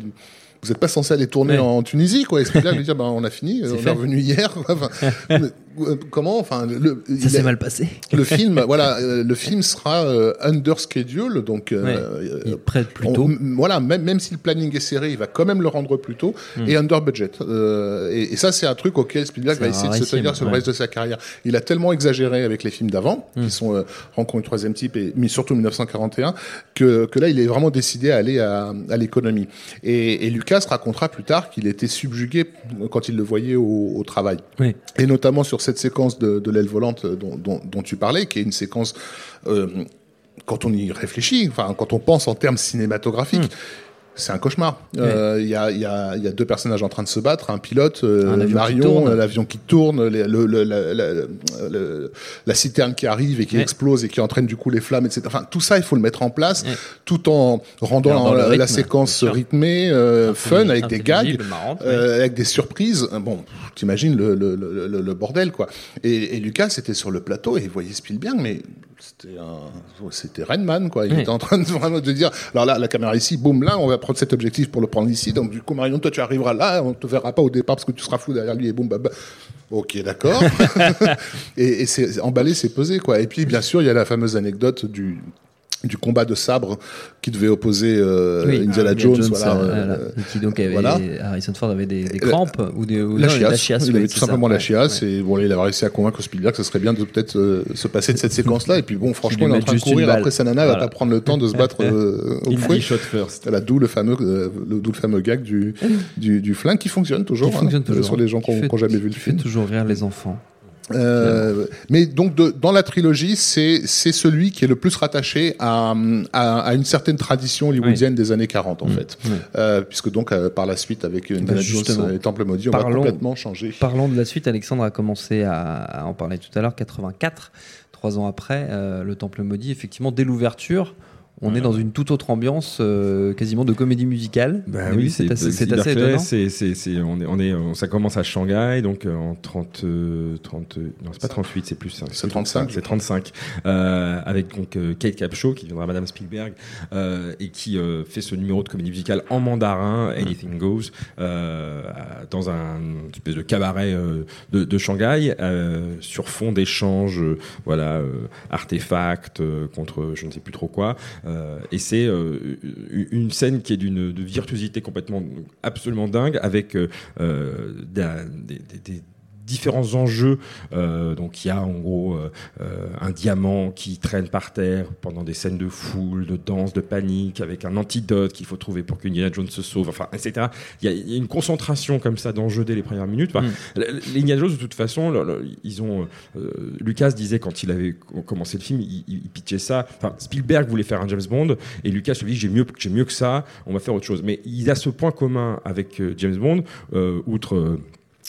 vous n'êtes pas censé aller tourner Ouais. en Tunisie, quoi. Et Spielberg lui dit ben, on a fini, on fait. est revenu hier. Enfin, euh, comment, enfin, le, Ça s'est est- mal passé. le film, voilà, euh, le film sera euh, under schedule, donc euh, Ouais. euh, Il prête plus tôt. voilà, même, même si le planning est serré, il va quand même le rendre plus tôt Hmm. et under budget. Euh, et, et ça, c'est un truc auquel Spielberg va essayer de se tenir sur le ouais. reste de sa carrière. Il a tellement exagéré avec les films d'avant, Hmm. qui sont euh, Rencontre troisième type et mais surtout 1941, que, que là, il est vraiment décidé à aller à, à l'économie. Et, et Lucas racontera plus tard qu'il était subjugué quand il le voyait au, au travail. Oui. Et notamment sur cette séquence de, l'aile volante dont, tu parlais, qui est une séquence, euh, quand on y réfléchit, quand on pense en termes cinématographiques, c'est un cauchemar. Euh, Il y, a, il y, a, il y a deux personnages en train de se battre, un pilote, euh, Un Marion, euh, l'avion qui tourne, les- le, le- la, la- le- la citerne qui arrive et qui Ouais. explose et qui entraîne du coup les flammes, etc. Enfin, tout ça, il faut le mettre en place, Ouais. tout en rendant la, séquence rythmée, euh, fun, avec des gags. Marrante, avec des surprises. Bon, t'imagines le, bordel, quoi. Et, et Lucas était sur le plateau et il voyait Spielberg, mais c'était un, c'était Rainman, quoi. Il était en train de vraiment de dire, alors là, la caméra ici, boum, là, on va prendre cet objectif pour le prendre ici. Donc, du coup, Marion, toi, tu arriveras là, on te verra pas au départ parce que tu seras flou derrière lui et boum, bah, bah. Ok, d'accord. et et c'est emballé, c'est pesé, quoi. Et puis, bien sûr, il y a la fameuse anecdote du, du combat de sabre qui devait opposer euh, Oui, Indiana Indiana Jones, voilà, euh, euh, voilà. Et qui donc avait, voilà. Harrison Ford avait des, des La- crampes ou des ou la non, chiasse, chiasse, il avait tout simplement ça. la chiasse Ouais. et bon il a réussi à convaincre Spielberg que ce serait bien de peut-être euh, se passer de cette séquence là et puis bon franchement il est en train de courir après sa nana va pas prendre le temps de se battre euh, au fouet shot first. D'où le fameux le, d'où le fameux gag du, du, du flingue qui fonctionne toujours, Qui fonctionne hein, toujours. sur les gens qui Qui ont fait- qui ont jamais vu le qui fait film. toujours rire les enfants. Euh, mais donc de- dans la trilogie, c'est c'est celui qui est le plus rattaché à, à, à une certaine tradition hollywoodienne des années 40 en fait, oui. Euh, puisque donc euh, par la suite avec Indiana Bah, justement. Jones et Temple maudit, on Parlons- va complètement changer. Parlons de la suite, Alexandre a commencé à, à en parler tout à l'heure, 84, trois ans après, euh, le Temple maudit, effectivement, dès l'ouverture, on est dans une toute autre ambiance, euh, quasiment de comédie musicale. Bah Et oui, c'est assez, c'est assez étonnant. c'est- c'est- c'est- on est, on est, on- ça commence à Shanghai, donc euh, en 30, euh, 30 euh, non c'est pas 38, c'est plus, C'est 35, c'est 35, euh, avec donc euh, Kate Capshaw qui viendra Madame Spielberg euh, et qui euh, fait ce numéro de comédie musicale en mandarin, Anything Goes, euh, dans un une espèce de cabaret euh, de, de Shanghai euh, sur fond d'échanges, euh, voilà, euh, artefacts euh, contre je ne sais plus trop quoi. Euh, et c'est euh, une scène qui est d'une virtuosité complètement absolument dingue avec euh, des différents enjeux Euh, donc il y a en gros euh, euh, un diamant qui traîne par terre pendant des scènes de foule de danse de panique avec un antidote qu'il faut trouver pour qu'Indiana Jones se sauve enfin etc il y a, il y a une concentration comme ça d'enjeux dès les premières minutes enfin, Mm. les Indiana Jones de toute façon le- le- ils ont Lucas disait quand il avait co- commencé le film, il, il pitchait ça. Enfin, Spielberg voulait faire un James Bond et Lucas lui dit j'ai mieux, j'ai mieux que ça, on va faire autre chose. Mais il a ce point commun avec James Bond, euh, outre. euh,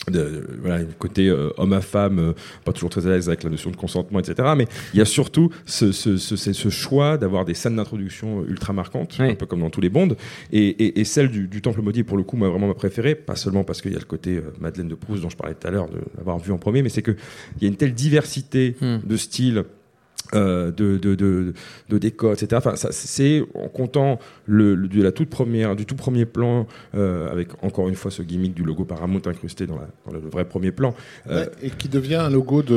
de, voilà, côté euh, homme à femme, euh, pas toujours très à l'aise avec la notion de consentement, etc. Mais il y a surtout ce, ce, ce, ce- choix d'avoir des scènes d'introduction ultra marquantes, Oui. un peu comme dans tous les Bonds. Et, et, et celle du, du Temple maudit, pour le coup, moi vraiment ma préférée, pas seulement parce qu'il y a le côté euh, Madeleine de Proust dont je parlais tout à l'heure, de l'avoir vu en premier, mais c'est qu'il y a une telle diversité Hmm. de styles. Euh, de, de, de, de décors, etc. Enfin, ça, c'est en comptant le, le- de la toute première, du tout premier plan, euh, avec encore une fois ce gimmick du logo Paramount incrusté dans, la, dans le vrai premier plan. Euh, Ouais, et qui devient un logo de,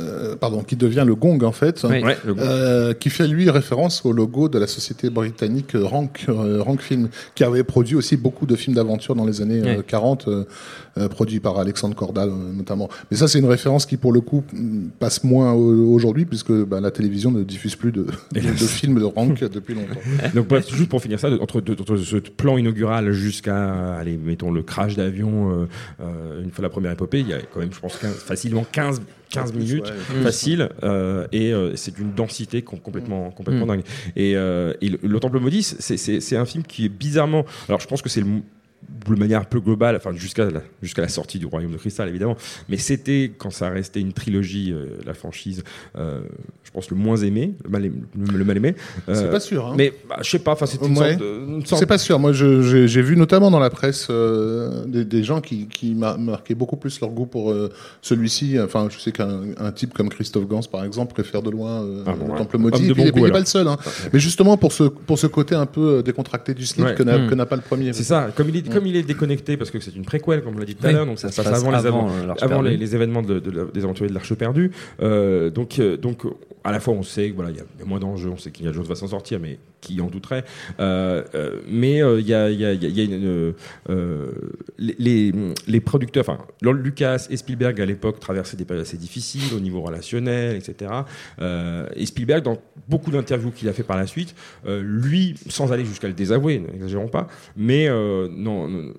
euh, pardon, qui devient le gong en fait, ouais, le- euh, qui fait lui référence au logo de la société britannique Rank, euh, Rank Film, qui avait produit aussi beaucoup de films d'aventure dans les années euh, Ouais. 40, euh, euh, produits par Alexandre Cordal notamment. Mais ça, c'est une référence qui, pour le coup, passe moins au- aujourd'hui, puisque bah, la télévision ne diffuse plus de, de, de films de Rank depuis longtemps. Donc bref, juste pour finir ça, entre, ce plan inaugural jusqu'à, allez, mettons le crash d'avion, euh, euh, une fois la première épopée, il y a quand même, je pense, 15 facilement 15, 15 minutes, ouais. facile, euh, et euh, c'est d'une densité com- complètement, complètement Mm. dingue. Et, euh, et le, le Temple maudit, c'est- c'est c'est un film qui est bizarrement, alors je pense que c'est le de manière un peu globale, enfin jusqu'à la, jusqu'à la sortie du Royaume de Cristal évidemment, mais c'était quand ça restait une trilogie, euh, la franchise, euh, je pense le moins aimé, le mal aimé. Le, le mal aimé. C'est Euh, pas sûr. Hein. mais bah, je sais pas, enfin c'était une Ouais. sorte de- une sorte C'est pas sûr. Moi, je- j'ai j'ai vu notamment dans la presse euh, des, des gens qui, qui mar- marquaient beaucoup plus leur goût pour euh, celui-ci. Enfin, je sais qu'un un type comme Christophe Gans, par exemple, préfère de loin euh, Ah bon, le ouais. Temple maudit. bon il est- goût, il est alors. pas le seul. Hein. Mais justement pour ce pour ce côté un peu euh, décontracté du slip Ouais. que n'a Mm. que n'a pas le premier. C'est ça, comme il est, comme il est déconnecté, parce que c'est une préquelle, comme on l'a dit tout à l'heure, donc ça, se se passe passe avant, les, avant, avant, euh, les, les événements de, des aventuriers de l'Arche perdue. Euh, donc, euh, donc, à la fois, on sait qu'il voilà, il y, a- il y a moins d'enjeux, on sait qu'Indiana Jones va s'en sortir, mais qui en douterait Mais il y a, une, euh, les, producteurs, enfin, Lucas et Spielberg à l'époque traversaient des périodes assez difficiles au niveau relationnel, etc. Euh, et Spielberg, dans beaucoup d'interviews qu'il a fait par la suite, euh, lui, sans aller jusqu'à le désavouer, n'exagérons pas, mais non,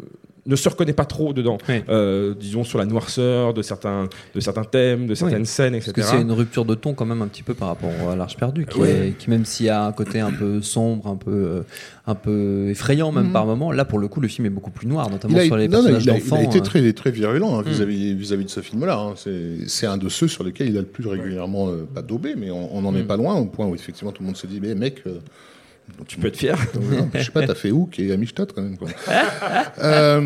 ne, se reconnaît pas trop dedans. Oui. Euh, disons sur la noirceur de certains, de certains thèmes, de certaines Oui. scènes, etc. Parce que c'est une rupture de ton quand même un petit peu par rapport à l'Arche perdue, qui, Ouais. est- qui même s'il y a un côté un peu sombre, un peu, euh, un peu effrayant même Mhm. par moment, là pour le coup le film est beaucoup plus noir, notamment sur les non, personnages il a- il d'enfants. a été euh. très, très virulent hein, Mm. vis-à-vis vis-à-vis de ce film-là. hein. C'est un de ceux sur lesquels il a le plus régulièrement, euh, pas daubé, mais on n'en est Mm. pas loin, au point où effectivement tout le monde se dit, mais mec, euh, Tu peux être fier. Non, je sais pas, t'as fait Hook et Amistad quand même. Quoi. Euh,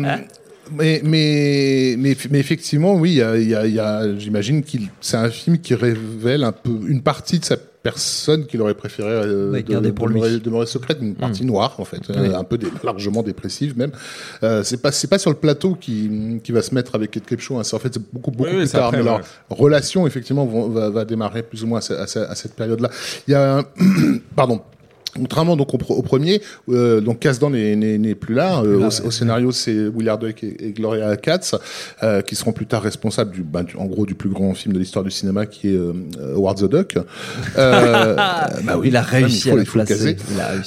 Mais, mais, mais, mais effectivement, oui, il y a, il y a- il y a- j'imagine qu'il, c'est un film qui révèle un peu une partie de sa personne qu'il aurait préféré euh, Ouais, de- garder pour lui. demeurer, demeurer secrète, une partie noire en fait, euh, un peu dé- largement dépressive même. Euh, c'est pas c'est pas sur le plateau qui qui va se mettre avec Kate Capshaw, hein. c'est en fait c'est beaucoup beaucoup Oui, plus tard. après, mais leur ouais. relation effectivement vont- va, va démarrer plus ou moins à, à ce- à cette période-là. Il y a un pardon. Contrairement donc au, premier, euh, donc Kasdan n'est- plus là. Euh, au, au scénario, c'est Willard Duck et, et Gloria Katz euh, qui seront plus tard responsables du, ben, du- en gros, du plus grand film de l'histoire du cinéma, qui est euh, Howard the Duck. Euh, bah oui, il a réussi à le placer.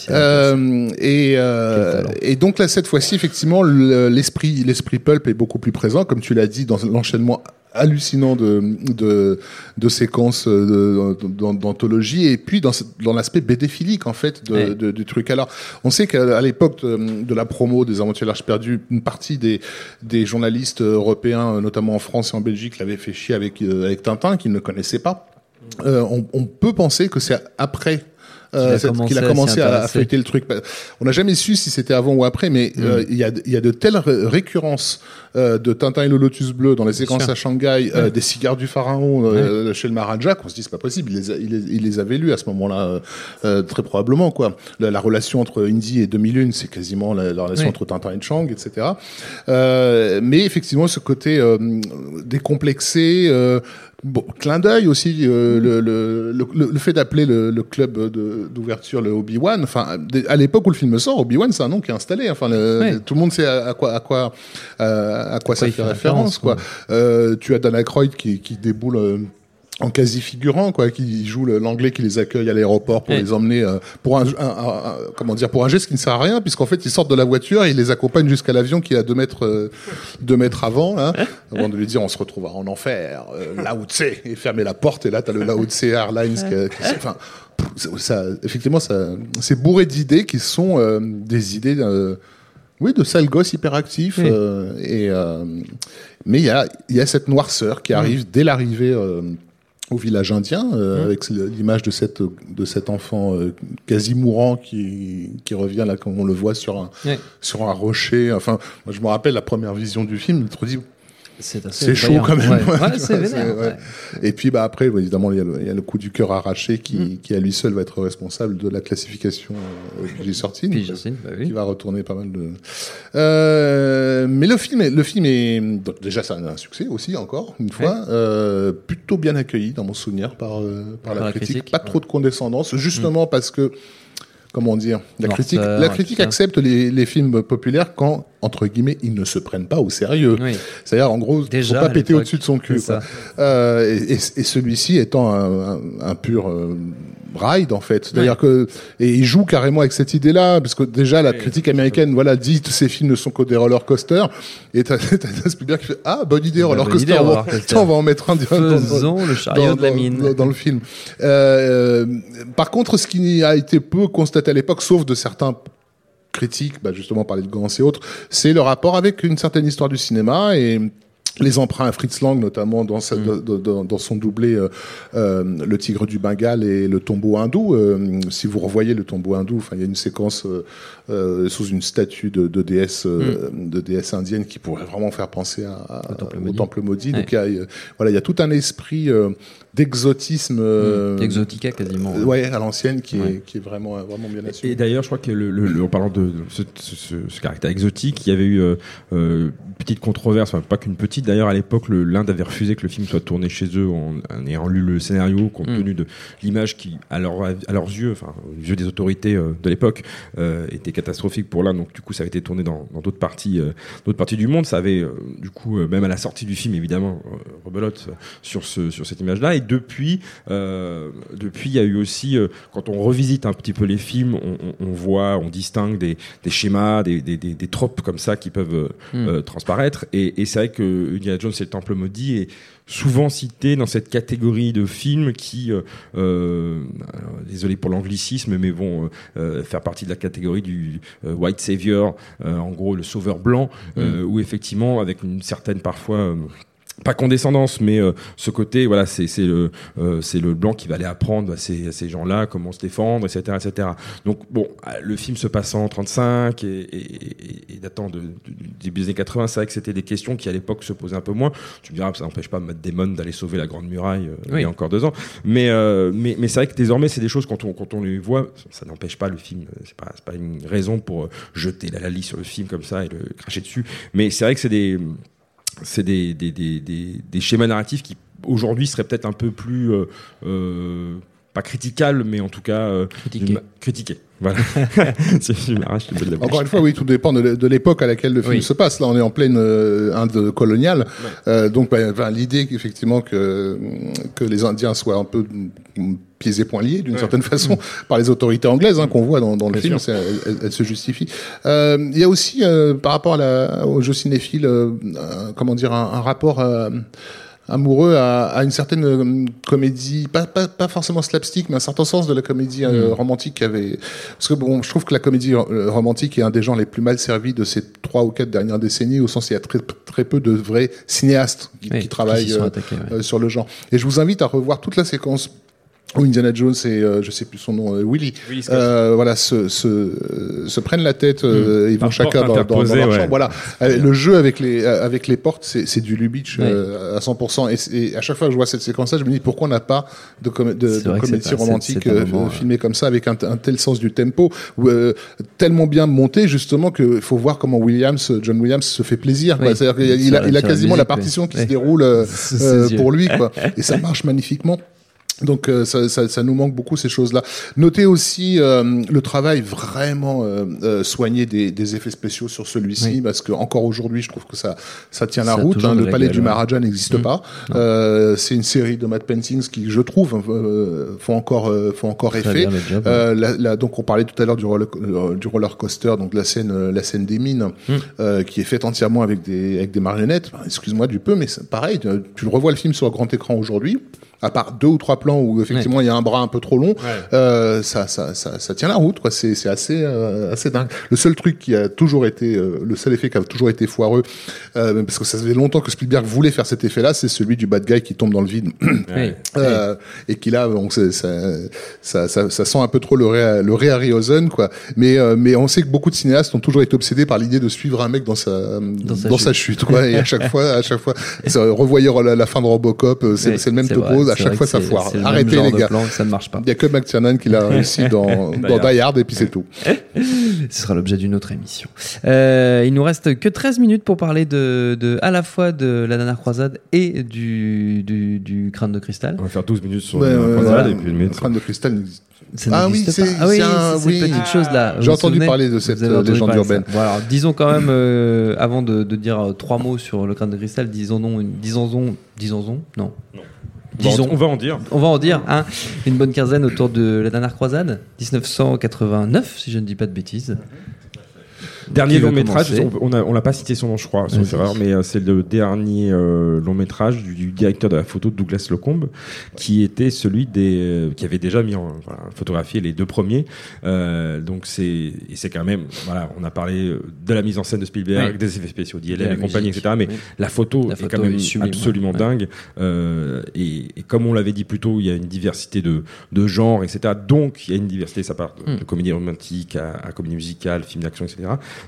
Euh, et, euh, et donc là, cette fois-ci, effectivement, le- l'esprit, l'esprit pulp est beaucoup plus présent, comme tu l'as dit, dans l'enchaînement hallucinant de, de, de séquences euh, d'anthologie et puis dans, dans l'aspect bédéphilique en fait de, Ouais. de- du truc. Alors on sait qu'à l'époque de, la promo des Aventuriers de l'Arche perdue, une partie des, des journalistes européens, notamment en France et en Belgique, l'avaient fait chier avec, euh, avec Tintin qu'ils ne connaissaient pas. Euh, on, on peut penser que c'est après euh, a cette- commencé qu'il a commencé à, feuilleter le truc. On n'a jamais su si c'était avant ou après, mais euh, il y, a, il y a de telles ré- récurrences euh, de Tintin et le Lotus Bleu dans les séquences à Shanghai, euh, des cigares du pharaon chez le Maharaja, qu'on se dit c'est pas possible. Il les, a- il les, il les avait lus à ce moment-là, très probablement quoi. La, la relation entre Indy et 2001, c'est quasiment la, la relation Oui. entre Tintin et Chang, etc. Euh, mais effectivement, ce côté euh, décomplexé. Euh, Bon, clin d'œil aussi, euh, le, le, le, le fait d'appeler le, le club de- d'ouverture le Obi-Wan. Enfin, à l'époque où le film sort, Obi-Wan, c'est un nom qui est installé. Enfin, tout le monde sait à, à quoi, à quoi, euh, à quoi ça fait référence, référence, quoi. Euh, tu as Dan Aykroyd qui, qui déboule. Euh, en quasi figurant quoi qui joue l'anglais qui les accueille à l'aéroport pour Ouais. les emmener euh, pour un, un- un- comment dire pour un geste qui ne sert à rien puisqu'en fait ils sortent de la voiture et ils les accompagnent jusqu'à l'avion qui est à deux mètres euh, deux mètres avant hein, avant de lui dire on se retrouvera en enfer euh, Lao Tse et fermer la porte et là t'as le Lao Tse Airlines qui, qui- enfin ça, ça- effectivement ça c'est bourré d'idées qui sont euh, des idées euh, oui, de sale gosse hyperactif. Oui. euh, et, euh, mais il y a, il y a cette noirceur qui arrive dès l'arrivée euh, au village indien, euh, avec l'image de, cette, de cet enfant euh, quasi mourant qui, qui revient là, comme on le voit sur un, sur un rocher. Enfin, moi, je me rappelle la première vision du film, je me dis, C'est chaud quand même. Ouais, Ouais, vois, vénère. Et puis bah après, évidemment, il y, a le, il y a le coup du cœur arraché qui, Mm. qui à lui seul va être responsable de la classification euh, Jacine, bah qui oui. va retourner pas mal de. Euh, mais le film, est, le film est donc, déjà c'est un, succès aussi encore une fois, euh, plutôt bien accueilli dans mon souvenir par euh, par, la, critique. Pas trop de condescendance, justement parce que comment dire, la Noirceur, critique, la critique accepte les, les films populaires quand entre guillemets ils ne se prennent pas au sérieux. Oui. C'est-à-dire en gros, Déjà, faut pas péter au-dessus de son cul. quoi. Euh, et, et- et celui-ci étant un, un- un pur euh, ride en fait. C'est-à-dire que et il joue carrément avec cette idée-là parce que déjà la critique américaine voilà dit que ces films ne sont que des roller coasters et t'as t'as Spielberg qui fait ah bonne idée roller bonne coaster, idée, on, va, roller coaster. tiens, on va en mettre un dans- dans- Faisons le chariot dans, de la mine. dans- dans le film. Euh, par contre, ce qui a été peu constaté à l'époque, sauf de certains critiques, bah justement parler de Gans et autres, c'est le rapport avec une certaine histoire du cinéma et les emprunts à Fritz Lang, notamment dans, sa- Mm. dans- dans- dans son doublé euh, euh, Le Tigre du Bengale et Le Tombeau hindou. Euh, si vous revoyez Le Tombeau hindou, il y a une séquence euh, euh, sous une statue de, de déesse euh, de déesse indienne qui pourrait vraiment faire penser à, à- Mm. Au Temple au maudit. Temple maudit. Ouais. Donc il y a, euh, voilà, il y a tout un esprit euh, d'exotisme. euh, Exotica quasiment. Ouais, à l'ancienne, qui, Ouais. est, qui est vraiment, vraiment bien Et assumé. d'ailleurs, je crois que le, le- le- en parlant de ce, ce- ce- ce caractère exotique, il y avait eu une petite controverse, enfin, pas qu'une petite. D'ailleurs, à l'époque, l'Inde avait refusé que le film soit tourné chez eux en, en ayant lu le scénario, compte Mm. tenu de l'image qui, à, leur, à leurs yeux, enfin, aux yeux des autorités euh, de l'époque, euh, était catastrophique pour l'Inde. Donc, du coup, ça avait été tourné dans d'autres parties, euh, d'autres parties du monde. Ça avait, du coup, même à la sortie du film, évidemment, rebelote sur ce sur cette image-là. Et depuis, depuis, il y a eu aussi, quand on revisite un petit peu les films, on, on- on voit, on distingue des, des schémas, des, des, des, des tropes comme ça qui peuvent Mm. transparaître. Et, et c'est vrai que Indiana Jones et le Temple maudit est souvent cité dans cette catégorie de films qui, euh, euh, alors, désolé pour l'anglicisme, mais vont euh, faire partie de la catégorie du euh, white savior, en gros le sauveur blanc, euh, où effectivement avec une certaine parfois pas condescendance, mais euh, ce côté, voilà, c'est le euh, c'est le blanc qui va aller apprendre à ces, ces gens-là comment se défendre, etc., etc. Donc bon, euh, le film se passant en 35 et, et, et- datant de, du début des années 80, c'est vrai que c'était des questions qui à l'époque se posaient un peu moins. Tu me diras, ça n'empêche pas Matt Damon d'aller sauver la Grande Muraille euh, il Oui. y a encore deux ans, mais euh, mais, mais c'est vrai que désormais c'est des choses quand on quand on les voit, ça n'empêche pas le film, c'est pas pas une raison pour jeter la lalie sur le film comme ça et le cracher dessus. Mais c'est vrai que c'est des c'est des, des, des, des, schémas narratifs qui aujourd'hui seraient peut-être un peu plus euh, euh, pas critiquables mais en tout cas euh, ma- critiqués voilà de la. Encore une fois, oui, tout dépend de l'é- de l'époque à laquelle le film Oui. se passe. Là, on est en pleine euh, Inde coloniale, Euh, donc bah, l'idée qu'effectivement que que les Indiens soient un peu mm, pieds et poings liés d'une certaine façon par les autorités anglaises hein, qu'on voit dans, dans le Bien film, elle, elle se justifie. Euh, Il y a aussi euh, par rapport à la, au jeu cinéphile, euh, comment dire, un, un rapport. Amoureux à, à une certaine euh, comédie, pas, pas, pas forcément slapstick, mais un certain sens de la comédie euh, romantique qui avait. Parce que bon, je trouve que la comédie euh, romantique est un des genres les plus mal servis de ces trois ou quatre dernières décennies, au sens où il y a très, très peu de vrais cinéastes qui, Oui, qui travaillent qui s'y sont attaqués, ouais. euh, sur le genre. Et je vous invite à revoir toute la séquence où Indiana Jones et euh, je sais plus son nom, euh, Willy, Willy Scott. euh, voilà, se, se, se prennent la tête, euh, ils vont chacun dans, dans, dans interposée, leur ouais. chambre. Voilà, Euh, le jeu avec les euh, avec les portes, c'est c'est du Lubitsch Ouais. euh, à 100%. Et, à chaque fois que je vois cette séquence-là, je me dis pourquoi on n'a pas de, com- comédie romantique euh, moment, filmée comme ça, avec un, un tel sens du tempo, ou euh, tellement bien monté justement qu'il faut voir comment Williams, John Williams, se fait plaisir. Oui. C'est-à-dire qu'il a, il a, il quasiment la partition qui se déroule euh, euh, pour lui, quoi. Et ça marche magnifiquement. Donc euh, ça, ça, ça nous manque beaucoup ces choses-là. Notez aussi euh, le travail vraiment euh, euh, soigné des, des effets spéciaux sur celui-ci, Oui. parce que encore aujourd'hui, je trouve que ça, ça tient la route. hein. le la palais du ouais. Maharaja n'existe pas. Euh, c'est une série de Matt Paintings qui, je trouve, euh, font encore, font encore effet. bien job, Euh, la- la- donc on parlait tout à l'heure du roller, du roller coaster, donc la scène, la scène des mines, euh, qui est faite entièrement avec des, avec des marionnettes. Enfin, Excuse-moi du peu, mais pareil. Tu, tu revois le film sur grand écran aujourd'hui. À part deux ou trois plans où effectivement il y a un bras un peu trop long, euh, ça, ça, ça, ça tient la route. quoi. C'est, c'est assez, euh, assez dingue. Le seul truc qui a toujours été, euh, le seul effet qui a toujours été foireux, euh, parce que ça faisait longtemps que Spielberg voulait faire cet effet-là, c'est celui du bad guy qui tombe dans le vide. Oui. Euh, et qui là donc ça, ça, ça, ça sent un peu trop le Ray, le Ray Harryhausen quoi mais euh, mais on sait que beaucoup de cinéastes ont toujours été obsédés par l'idée de suivre un mec dans sa dans sa sa, chute quoi et à chaque fois à chaque fois ça, revoyez la, la fin de Robocop c'est le même topo vrai, à chaque fois ça foire arrêtez genre les de gars plan ça ne marche pas. il y a que McTiernan qui l'a réussi dans dans Die Hard et puis c'est tout Ce sera l'objet d'une autre émission. Euh, il nous reste que 13 minutes pour parler de, de à la fois de la dernière croisade et du, du, du crâne de cristal. on va faire 12 minutes sur Ouais, la croisade et puis une minute Le crâne de cristal n'existe- Ah oui, c'est- ah oui, c'est un- c'est oui. cette petite chose là. J'ai entendu souvenez parler de cette, euh, légende urbaine. Bon, alors, disons quand même, euh, avant de, de dire euh, trois mots sur le crâne de cristal, disons non, disons on, disons on, non. Disons, on va en dire. On va en dire hein, une bonne quinzaine autour de la dernière croisade, 1989, si je ne dis pas de bêtises. Dernier long métrage, on on l'a pas cité son nom, je crois, sauf erreur, mais euh, c'est le dernier euh, long métrage du, du directeur de la photo Douglas Locombe, qui était celui des euh, qui avait déjà mis en voilà, photographié les deux premiers. Euh, donc c'est et c'est quand même voilà, on a parlé euh, de la mise en scène de Spielberg, Oui. des effets spéciaux d'ILM et compagnie, etc. Mais oui. la photo La est quand même est absolument ouais. dingue. Euh, et, et comme on l'avait dit plus tôt, il y a une diversité de, de genres, etc. Donc il y a une diversité, ça part de, Hmm. de comédie romantique à, à comédie musicale, film d'action, etc.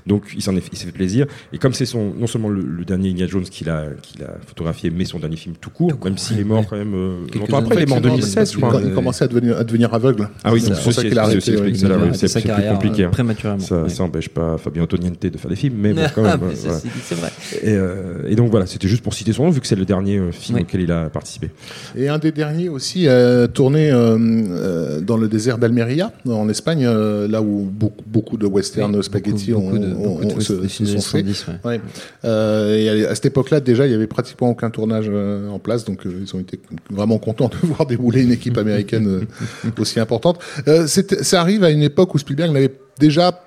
Donc il s'en est, il s'est fait plaisir. Et comme c'est son, non seulement le, le dernier Indiana Jones qu'il a, qu'il a photographié, mais son dernier film tout court, Tout court, même s'il ouais, est mort ouais. quand même euh, longtemps après, il est mort en années, 2016, je crois. Il commençait à devenir, à devenir aveugle. Ah oui, c'est pour ça qu'il a arrêté. C'est plus compliqué. euh, prématurément. Ça, ouais. ça empêche pas Fabien Antoniente de faire des films, mais quand même. euh, c'est- vrai. Et, euh, et donc voilà, c'était juste pour citer son nom, vu que c'est le dernier euh, film auquel il a participé. Et un des derniers aussi tourné dans le désert d'Almeria, en Espagne, là où beaucoup, beaucoup de western spaghetti ont, beaucoup de- ont- beaucoup de ont- se, West- se des sont faits. 70, ouais. Ouais. Euh, et à à cette époque-là, déjà, il y avait pratiquement aucun tournage euh, en place, donc euh, ils ont été vraiment contents de voir dérouler une équipe américaine aussi importante. Ça arrive à une époque où Spielberg n'avait déjà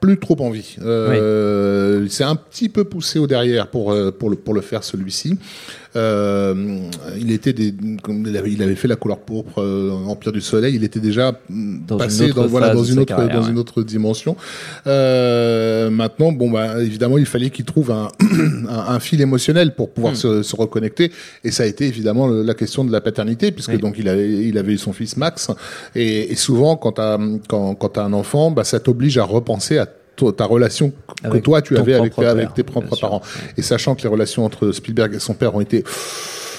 plus trop envie. Euh, Il s'est un petit peu poussé au derrière pour pour le pour le faire celui-ci. Euh, il était des, il avait, il avait fait la couleur pourpre, euh, Empire du Soleil. Il était déjà Dans passé dans, voilà, dans une autre, carrière, dans ouais. une autre dimension. Euh, maintenant, bon, bah, évidemment, il fallait qu'il trouve un, un, un fil émotionnel pour pouvoir Hmm. se, se reconnecter. Et ça a été évidemment la question de la paternité, puisque Oui. donc il avait, il avait eu son fils Max. Et, et souvent, quand t'as, quand, quand t'as un enfant, bah, ça t'oblige à repenser à ta relation que Avec toi tu avais avec, tes propres parents. Et sachant que les relations entre Spielberg et son père ont été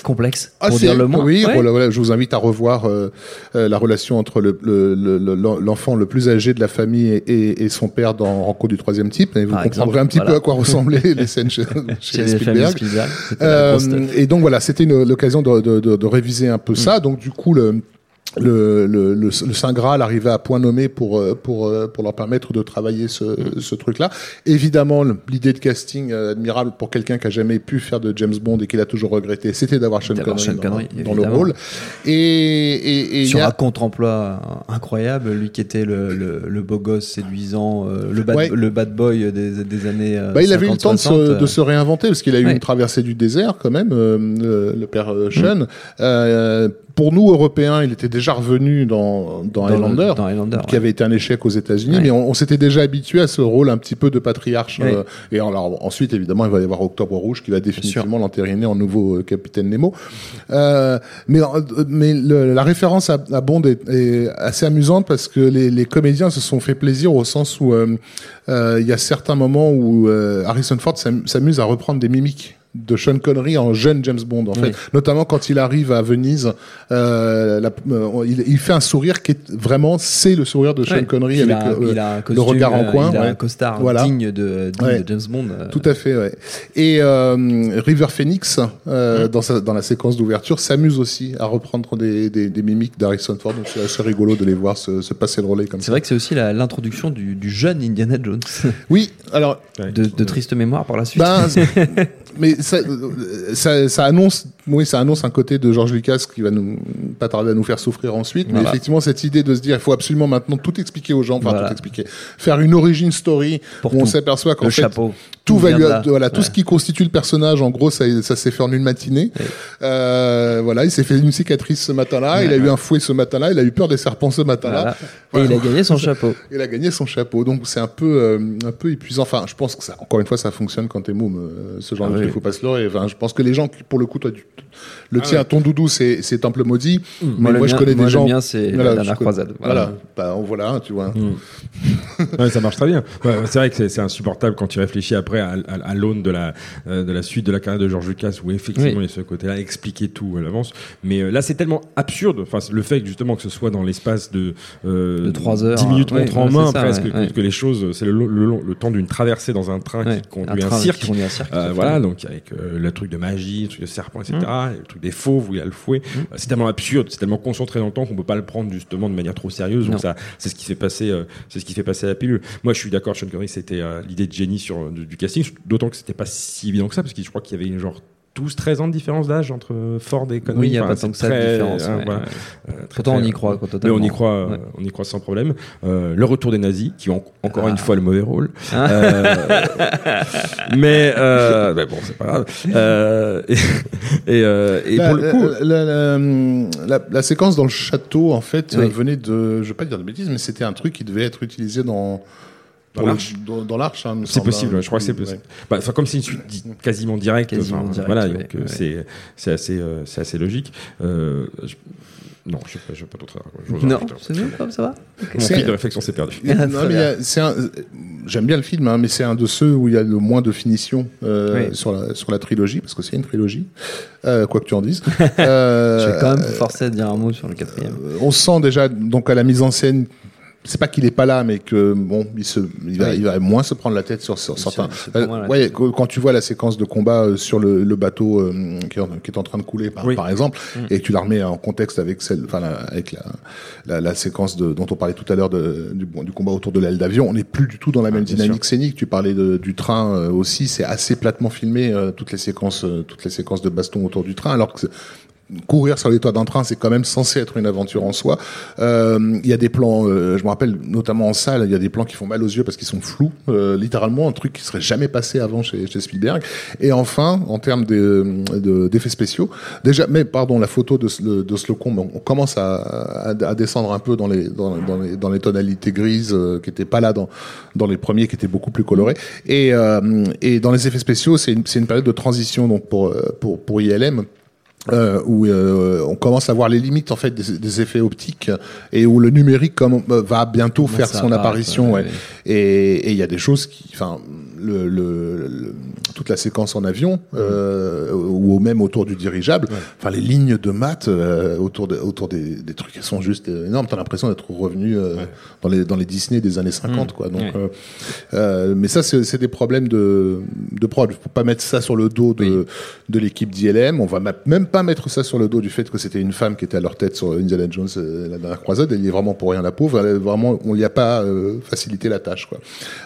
Complexe, pour assez- dire le moins. Oui, Ouais. voilà, voilà, je vous invite à revoir euh, euh, la relation entre le- le- le- le- l'enfant le, plus âgé de la famille et, et- et son père dans Rencontre du troisième type. Et vous Par comprendrez exemple, un petit voilà. peu à quoi ressemblaient les scènes chez, les Spielberg. Euh, et donc voilà, c'était l'occasion de, de, de, de réviser un peu Mm. ça. Donc du coup, le, le, le, le, le Saint Graal arrivait à point nommé pour, euh, pour, euh, pour leur permettre de travailler ce, ce truc-là. Évidemment, l'idée de casting euh, admirable pour quelqu'un qui a jamais pu faire de James Bond et qu'il a toujours regretté, c'était d'avoir Sean Connery, Sean Connery, dans, dans le rôle. Et, et, et sur y a- un contre-emploi incroyable, lui qui était le, le, le beau gosse séduisant, le, bad, Ouais. le bad boy des, des années. Bah, il avait eu le temps de 50, se, 60, de se réinventer parce qu'il a eu Ouais. une traversée du désert quand même, euh, le, père Sean. Mm. Euh, pour nous Européens, il était déjà revenu dans, dans, Dans le- Highlander, dans Highlander, qui ouais. avait été un échec aux États-Unis, Ouais. mais on, on s'était déjà habitué à ce rôle un petit peu de patriarche. Ouais. euh, et alors ensuite, évidemment, il va y avoir Octobre Rouge qui va définitivement l'entériner en nouveau euh, capitaine Nemo. Euh, mais euh, mais le- la référence à, à Bond est, est assez amusante parce que les, les comédiens se sont fait plaisir au sens où il y a certains moments où Harrison Ford s'am- s'amuse à reprendre des mimiques de Sean Connery en jeune James Bond en fait Oui. notamment quand il arrive à Venise euh, la- euh, il, il fait un sourire qui est vraiment c'est le sourire de Sean Ouais. Connery il avec a, euh, il a un le costume, regard en euh, coin il a ouais. un costard Voilà. digne, de, digne Ouais. de James Bond. euh, Tout à fait, ouais. Et euh, River Phoenix, euh, dans, sa, dans la séquence d'ouverture, s'amuse aussi à reprendre des, des, des mimiques d'Harrison Ford. Donc c'est assez rigolo de les voir se, se passer le relais comme C'est vrai que c'est aussi la- l'introduction du, du jeune Indiana Jones, Oui, alors, de, de triste mémoire par la suite. ben, mais ça, ça annonce, oui, ça annonce un côté de George Lucas qui va nous pas tarder à nous faire souffrir ensuite. Mais effectivement, cette idée de se dire, il faut absolument maintenant tout expliquer aux gens, enfin Voilà. tout expliquer, faire une origin story Pour où on s'aperçoit qu'en fait chapeau. tout va lui, voilà, tout ce qui constitue le personnage, en gros, ça, ça s'est fait en une matinée. Ouais. Euh, voilà, il s'est fait une cicatrice ce matin-là, il a eu un fouet ce matin-là, il a eu peur des serpents ce matin-là. Voilà. Et il a gagné son chapeau. Il a gagné son chapeau, donc c'est un peu, euh, un peu épuisant. Enfin, je pense que ça, encore une fois, ça fonctionne quand t'es môme, euh, ce genre Ah de truc, faut pas se leurrer. Enfin, je pense que les gens, pour le coup, toi, tu- le Ah tien, ton doudou, c'est, c'est Temple maudit. Mais Moi, le moi, je connais moi, des le gens. mien, c'est la dernière croisade. Voilà, Voilà. bah, voilà, tu vois. Ouais, ça marche très bien. Ouais, c'est vrai que c'est- c'est insupportable quand tu réfléchis après à, à- à l'aune de la, euh, de la suite de la carrière de George Lucas où effectivement Oui. il y a ce côté-là, expliquer tout à l'avance. Mais euh, là, c'est tellement absurde. Enfin, le fait que, justement que ce soit dans l'espace de, euh, De heures, 10 minutes ouais, montre en main c'est ça, presque, ouais, que, ouais. que les choses, c'est le, le, le temps d'une traversée dans un train Ouais. qui conduit un, cirque. Euh, voilà, donc avec euh, le truc de magie, le truc de serpent, etc. le truc des fauves où il y a le fouet. Mmh. Euh, C'est tellement absurde, c'est tellement concentré dans le temps qu'on peut pas le prendre justement de manière trop sérieuse. Donc ça, c'est ce qui fait passer, euh, c'est ce qui fait passer la pilule. Moi, je suis d'accord, Sean Connery, c'était euh, l'idée de génie sur du, du casting, d'autant que c'était pas si évident que ça, parce que je crois qu'il y avait genre 12-13 ans de différence d'âge entre Ford et Connery. Oui, il y a Enfin, pas tant que ça de différence, ouais, voilà. ouais. Euh, très, Pourtant, très, on y croit, euh, quoi, mais on totalement. y croit, euh, Ouais. on y croit sans problème. Euh, le retour des nazis, qui ont encore Ah. une fois le mauvais rôle. Ah. Euh, mais, euh, mais bon, c'est pas grave. Euh, et et, euh, et La, pour le coup, la, la- la- la- la séquence dans le château, en fait, Oui. euh, venait de, je vais pas dire de bêtises, mais c'était un truc qui devait être utilisé dans Dans l'Arche dans, dans l'arche. hein, C'est possible, hein, je crois que c'est ouais. possible. Bah, enfin, comme c'est une suite quasiment directe, Quasiment enfin, directe, voilà, ouais, donc euh, ouais. c'est c'est assez euh, c'est assez logique. Euh, je- Non, je ne vais pas d'autre. Non, c'est bon, comme ça va Mon C'est- fil de réflexion s'est perdu. Non, mais il y a- c'est un- euh, j'aime bien le film, hein, mais c'est un de ceux où il y a le moins de finition euh, Oui. sur, la, sur la trilogie, parce que c'est une trilogie, euh, quoi que tu en dises. Euh, Je vais quand même forcer à dire un mot sur le quatrième. euh, on sent déjà donc à la mise en scène c'est pas qu'il est pas là mais que bon il se il va, Oui. il va moins se prendre la tête sur, certains la ouais quand tu vois la séquence de combat euh, sur le, le bateau euh, qui, est en, qui est en train de couler par, Oui. par exemple Mm. et tu la remets en contexte avec celle enfin la- avec la, la, la séquence de, dont on parlait tout à l'heure du, du combat autour de l'aile d'avion on n'est plus du tout dans la même Ah, bien dynamique scénique tu parlais de, du train euh, aussi c'est assez platement filmé euh, toutes les séquences euh, toutes les séquences de baston autour du train alors que courir sur les toits d'un train, c'est quand même censé être une aventure en soi. Euh, Il y a des plans, euh, je me rappelle notamment en salle, il y a des plans qui font mal aux yeux parce qu'ils sont flous, euh, littéralement un truc qui serait jamais passé avant chez, chez Spielberg. Et enfin, en termes de- de- d'effets spéciaux, déjà, mais pardon, la photo de, de, Slocum, on commence à, à, à descendre un peu dans les dans, les, dans les tonalités grises euh, qui étaient pas là dans dans les premiers, qui étaient beaucoup plus colorés. Et euh, et dans les effets spéciaux, c'est une une période de transition donc pour pour pour ILM euh, où euh, on commence à voir les limites en fait des, des effets optiques et où le numérique comme, euh, va bientôt faire son apparition ouais, ouais. et et il y a des choses qui enfin le, le, le- toute la séquence en avion euh, ou même autour du dirigeable enfin les lignes de maths euh, autour de, autour des, des trucs qui sont juste énormes t'as l'impression d'être revenu euh, dans les dans les Disney des années 50 quoi donc Ouais. euh, euh, mais ça, c'est des problèmes de, de prod. Faut pas mettre ça sur le dos de, de l'équipe d'ILM. On va même pas mettre ça sur le dos du fait que c'était une femme qui était à leur tête sur Indiana Jones, euh, la dernière croisade. Elle y est vraiment pour rien, la pauvre. Elle vraiment, on lui a pas euh, facilité la tâche, quoi.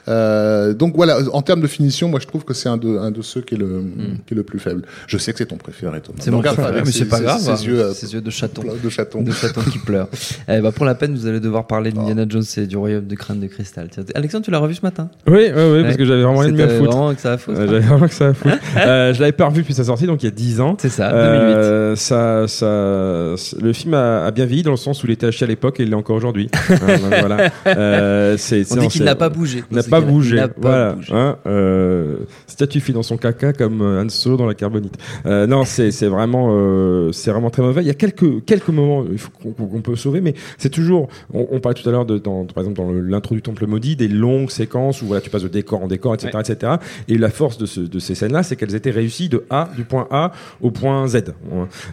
Euh, donc voilà, en termes de finition, moi, je trouve que c'est un de, un de ceux qui est le, qui est le plus faible. Je sais que c'est ton préféré, Thomas. C'est mon préféré, mais ses- c'est pas ses- grave. Ses yeux, euh, Ses yeux de chaton. de chatons. De chaton qui pleure. Eh bah, pour la peine, vous allez devoir parler d'Indiana Jones et du royaume de crâne de cristal. Tiens, Alexandre, tu l'as revu ce matin? Oui, oui, oui, parce que j'avais vraiment rien de m'y à C'était foutre. vraiment que ça a foutre. Euh, J'avais vraiment que ça à foutre. euh, je l'avais pas revu depuis sa sortie, donc il y a 10 ans. C'est ça, 2008. Euh, ça, ça, le film a, a bien vieilli dans le sens où il était acheté à l'époque et il l'est encore aujourd'hui. Euh, voilà. C'est, On dit qu'il n'a pas bougé. n'a pas bougé. il n'a pas voilà. Hein, euh, statue dans son caca comme euh, Han Solo dans la carbonite. Euh, non, c'est vraiment c'est vraiment très mauvais. Il y a quelques quelques moments qu'on peut sauver, mais c'est toujours. On, on parlait tout à l'heure de dans, par exemple dans l'intro du Temple maudit des longues séquences où voilà tu passes de décor en décor, etc., etc. Et la force de, ce, de ces scènes-là, c'est qu'elles étaient réussies de A du point A au point Z.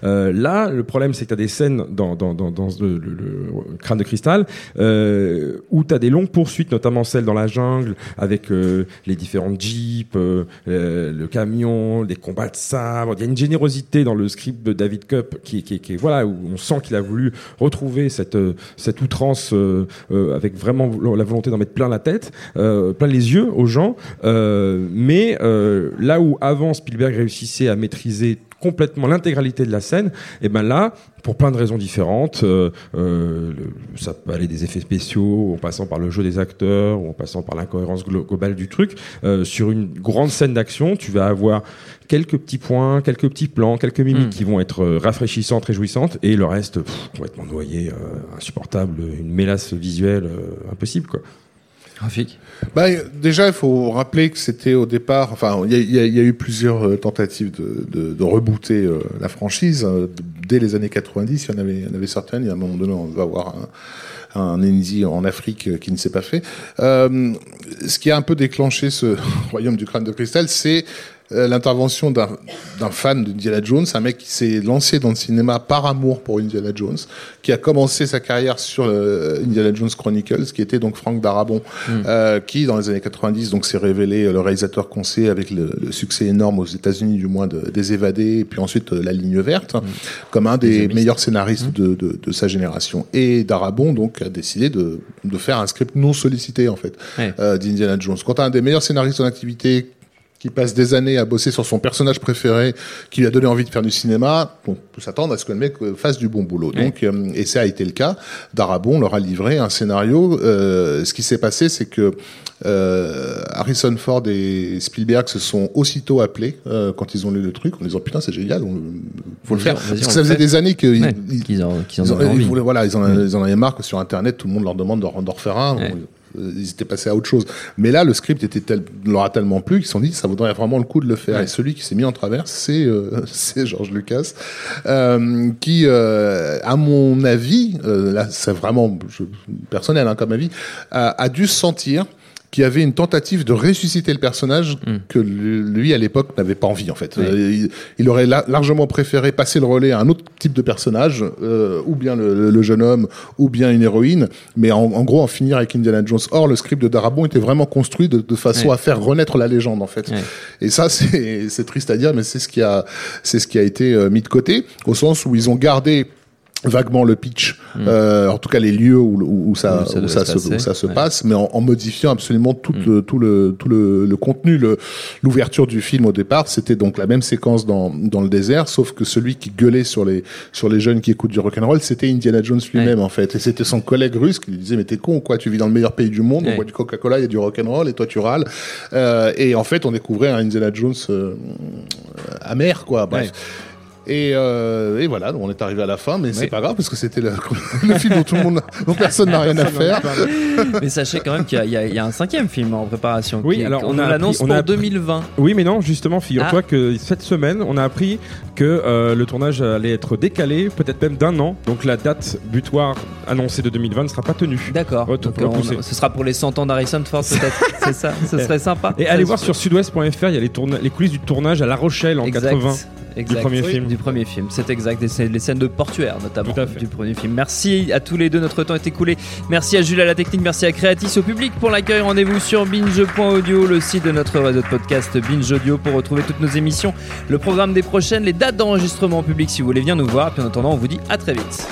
Euh, là, le problème, c'est que tu as des scènes dans, dans, dans, dans le, le- le crâne de cristal euh, où tu as des longues poursuites, notamment celles dans la jungle, avec euh, les différentes jeeps, euh, le camion, les combats de sabre. Il y a une générosité dans le script de David Cup qui, qui, qui voilà, où on sent qu'il a voulu retrouver cette, euh, cette outrance euh, avec vraiment la volonté d'en mettre plein la tête, plein les yeux aux gens. Mais là où avant Spielberg réussissait à maîtriser complètement l'intégralité de la scène, et ben là, pour plein de raisons différentes, euh, euh, ça peut aller des effets spéciaux, en passant par le jeu des acteurs, ou en passant par l'incohérence glo- globale du truc. euh, sur une grande scène d'action, tu vas avoir quelques petits points, quelques petits plans, quelques mimiques Mm. qui vont être rafraîchissantes, réjouissantes, et le reste pff, complètement noyé, insupportable, une mélasse visuelle impossible quoi. Graphique. Bah, déjà, il faut rappeler que c'était au départ. Enfin, il y y y a eu plusieurs euh, tentatives de, de, de rebooter euh, la franchise d- dès les années 90. Il y en avait, il y en avait certaines. Il y a un moment donné, on va avoir un, un en Afrique euh, qui ne s'est pas fait. Euh, ce qui a un peu déclenché ce royaume du crâne de cristal, c'est l'intervention d'un fan d'Indiana Jones, un mec qui s'est lancé dans le cinéma par amour pour Indiana Jones, qui a commencé sa carrière sur euh, Indiana Jones Chronicles, qui était donc Frank Darabont, euh, qui dans les années 90 donc s'est révélé euh, le réalisateur qu'on sait avec le, le succès énorme aux États-Unis du moins de, des Évadés et puis ensuite euh, La Ligne verte, comme un des meilleurs scénaristes de, de, de sa génération. Et Darabont donc a décidé de, de faire un script non sollicité en fait Ouais. euh, d'Indiana Jones. Quand un des meilleurs scénaristes en activité qui passe des années à bosser sur son personnage préféré, qui lui a donné envie de faire du cinéma, on peut s'attendre à ce que le mec euh, fasse du bon boulot. Donc, euh, et ça a été le cas. Darabon leur a livré un scénario. Euh, ce qui s'est passé, c'est que euh, Harrison Ford et Spielberg se sont aussitôt appelés euh, quand ils ont lu le truc en disant putain c'est génial, on, faut le faire. Parce que ça faisait fait. des années qu'ils Ouais, en, en ils, en- avaient ils envie. voulaient- voilà, ils en, ils en avaient marre que sur Internet, tout le monde leur demande d'en refaire un. Ouais. Ils étaient passés à autre chose. Mais là, le script était tel, leur a tellement plu qu'ils se sont dit, ça vaudrait vraiment le coup de le faire. Ouais. Et celui qui s'est mis en travers, c'est euh, c'est George Lucas, euh, qui, euh, à mon avis, euh, là, c'est vraiment je- personnel hein, comme avis, a, a dû se sentir qu'il y avait une tentative de ressusciter le personnage que lui à l'époque n'avait pas envie en fait. Euh, il, il aurait la- largement préféré passer le relais à un autre type de personnage, euh, ou bien le, le jeune homme, ou bien une héroïne, mais en, en gros en finir avec Indiana Jones. Or le script de Darabont était vraiment construit de, de façon à faire renaître la légende en fait. Et ça c'est c'est triste à dire, mais c'est ce qui a c'est ce qui a été euh, mis de côté au sens où ils ont gardé vaguement le pitch, euh, en tout cas les lieux où, où, où ça, Où ça où devait ça, se où ça se Ouais. passe, mais en, en modifiant absolument tout, le, tout le tout le, le contenu, le l'ouverture du film au départ, c'était donc la même séquence dans dans le désert, sauf que celui qui gueulait sur les sur les jeunes qui écoutent du rock'n'roll, c'était Indiana Jones lui-même en fait, et c'était son collègue russe qui lui disait mais t'es con ou quoi, tu vis dans le meilleur pays du monde, Ouais. on boit du Coca-Cola, il y a du rock'n'roll et toi tu râles, euh, et en fait on découvrait un Indiana Jones euh, amer quoi, bref. Ouais. Et, euh, et voilà, on est arrivé à la fin, mais c'est pas grave parce que c'était le, le film dont tout le monde, dont personne n'a rien à faire. Mais sachez quand même qu'il y a- y, y un cinquième film en préparation. Oui, qui alors on, on a l'annonce pour a appris- 2020. Oui, mais non, justement, figure-toi Ah. que cette semaine, on a appris que euh, le tournage allait être décalé, peut-être même d'un an. Donc la date butoir annoncée de 2020 ne sera pas tenue. D'accord. Repoussé. ce sera pour les 100 ans d'Harrison Ford peut-être. c'est ça. Ce serait sympa. Et allez voir sur sudouest.fr, il y a les, coulisses du tournage à La Rochelle en Exact. 80. Exact. premier Oui, film. Du premier film, c'est exact. Et les scènes de portuaire notamment du premier film. Merci à tous les deux, notre temps est écoulé. Merci à Jules à la technique, merci à Créatis au public pour l'accueil. Rendez-vous sur binge.audio, le site de notre réseau de podcast Binge Audio pour retrouver toutes nos émissions, le programme des prochaines, les dates d'enregistrement en public si vous voulez bien nous voir. Puis en attendant, on vous dit à très vite.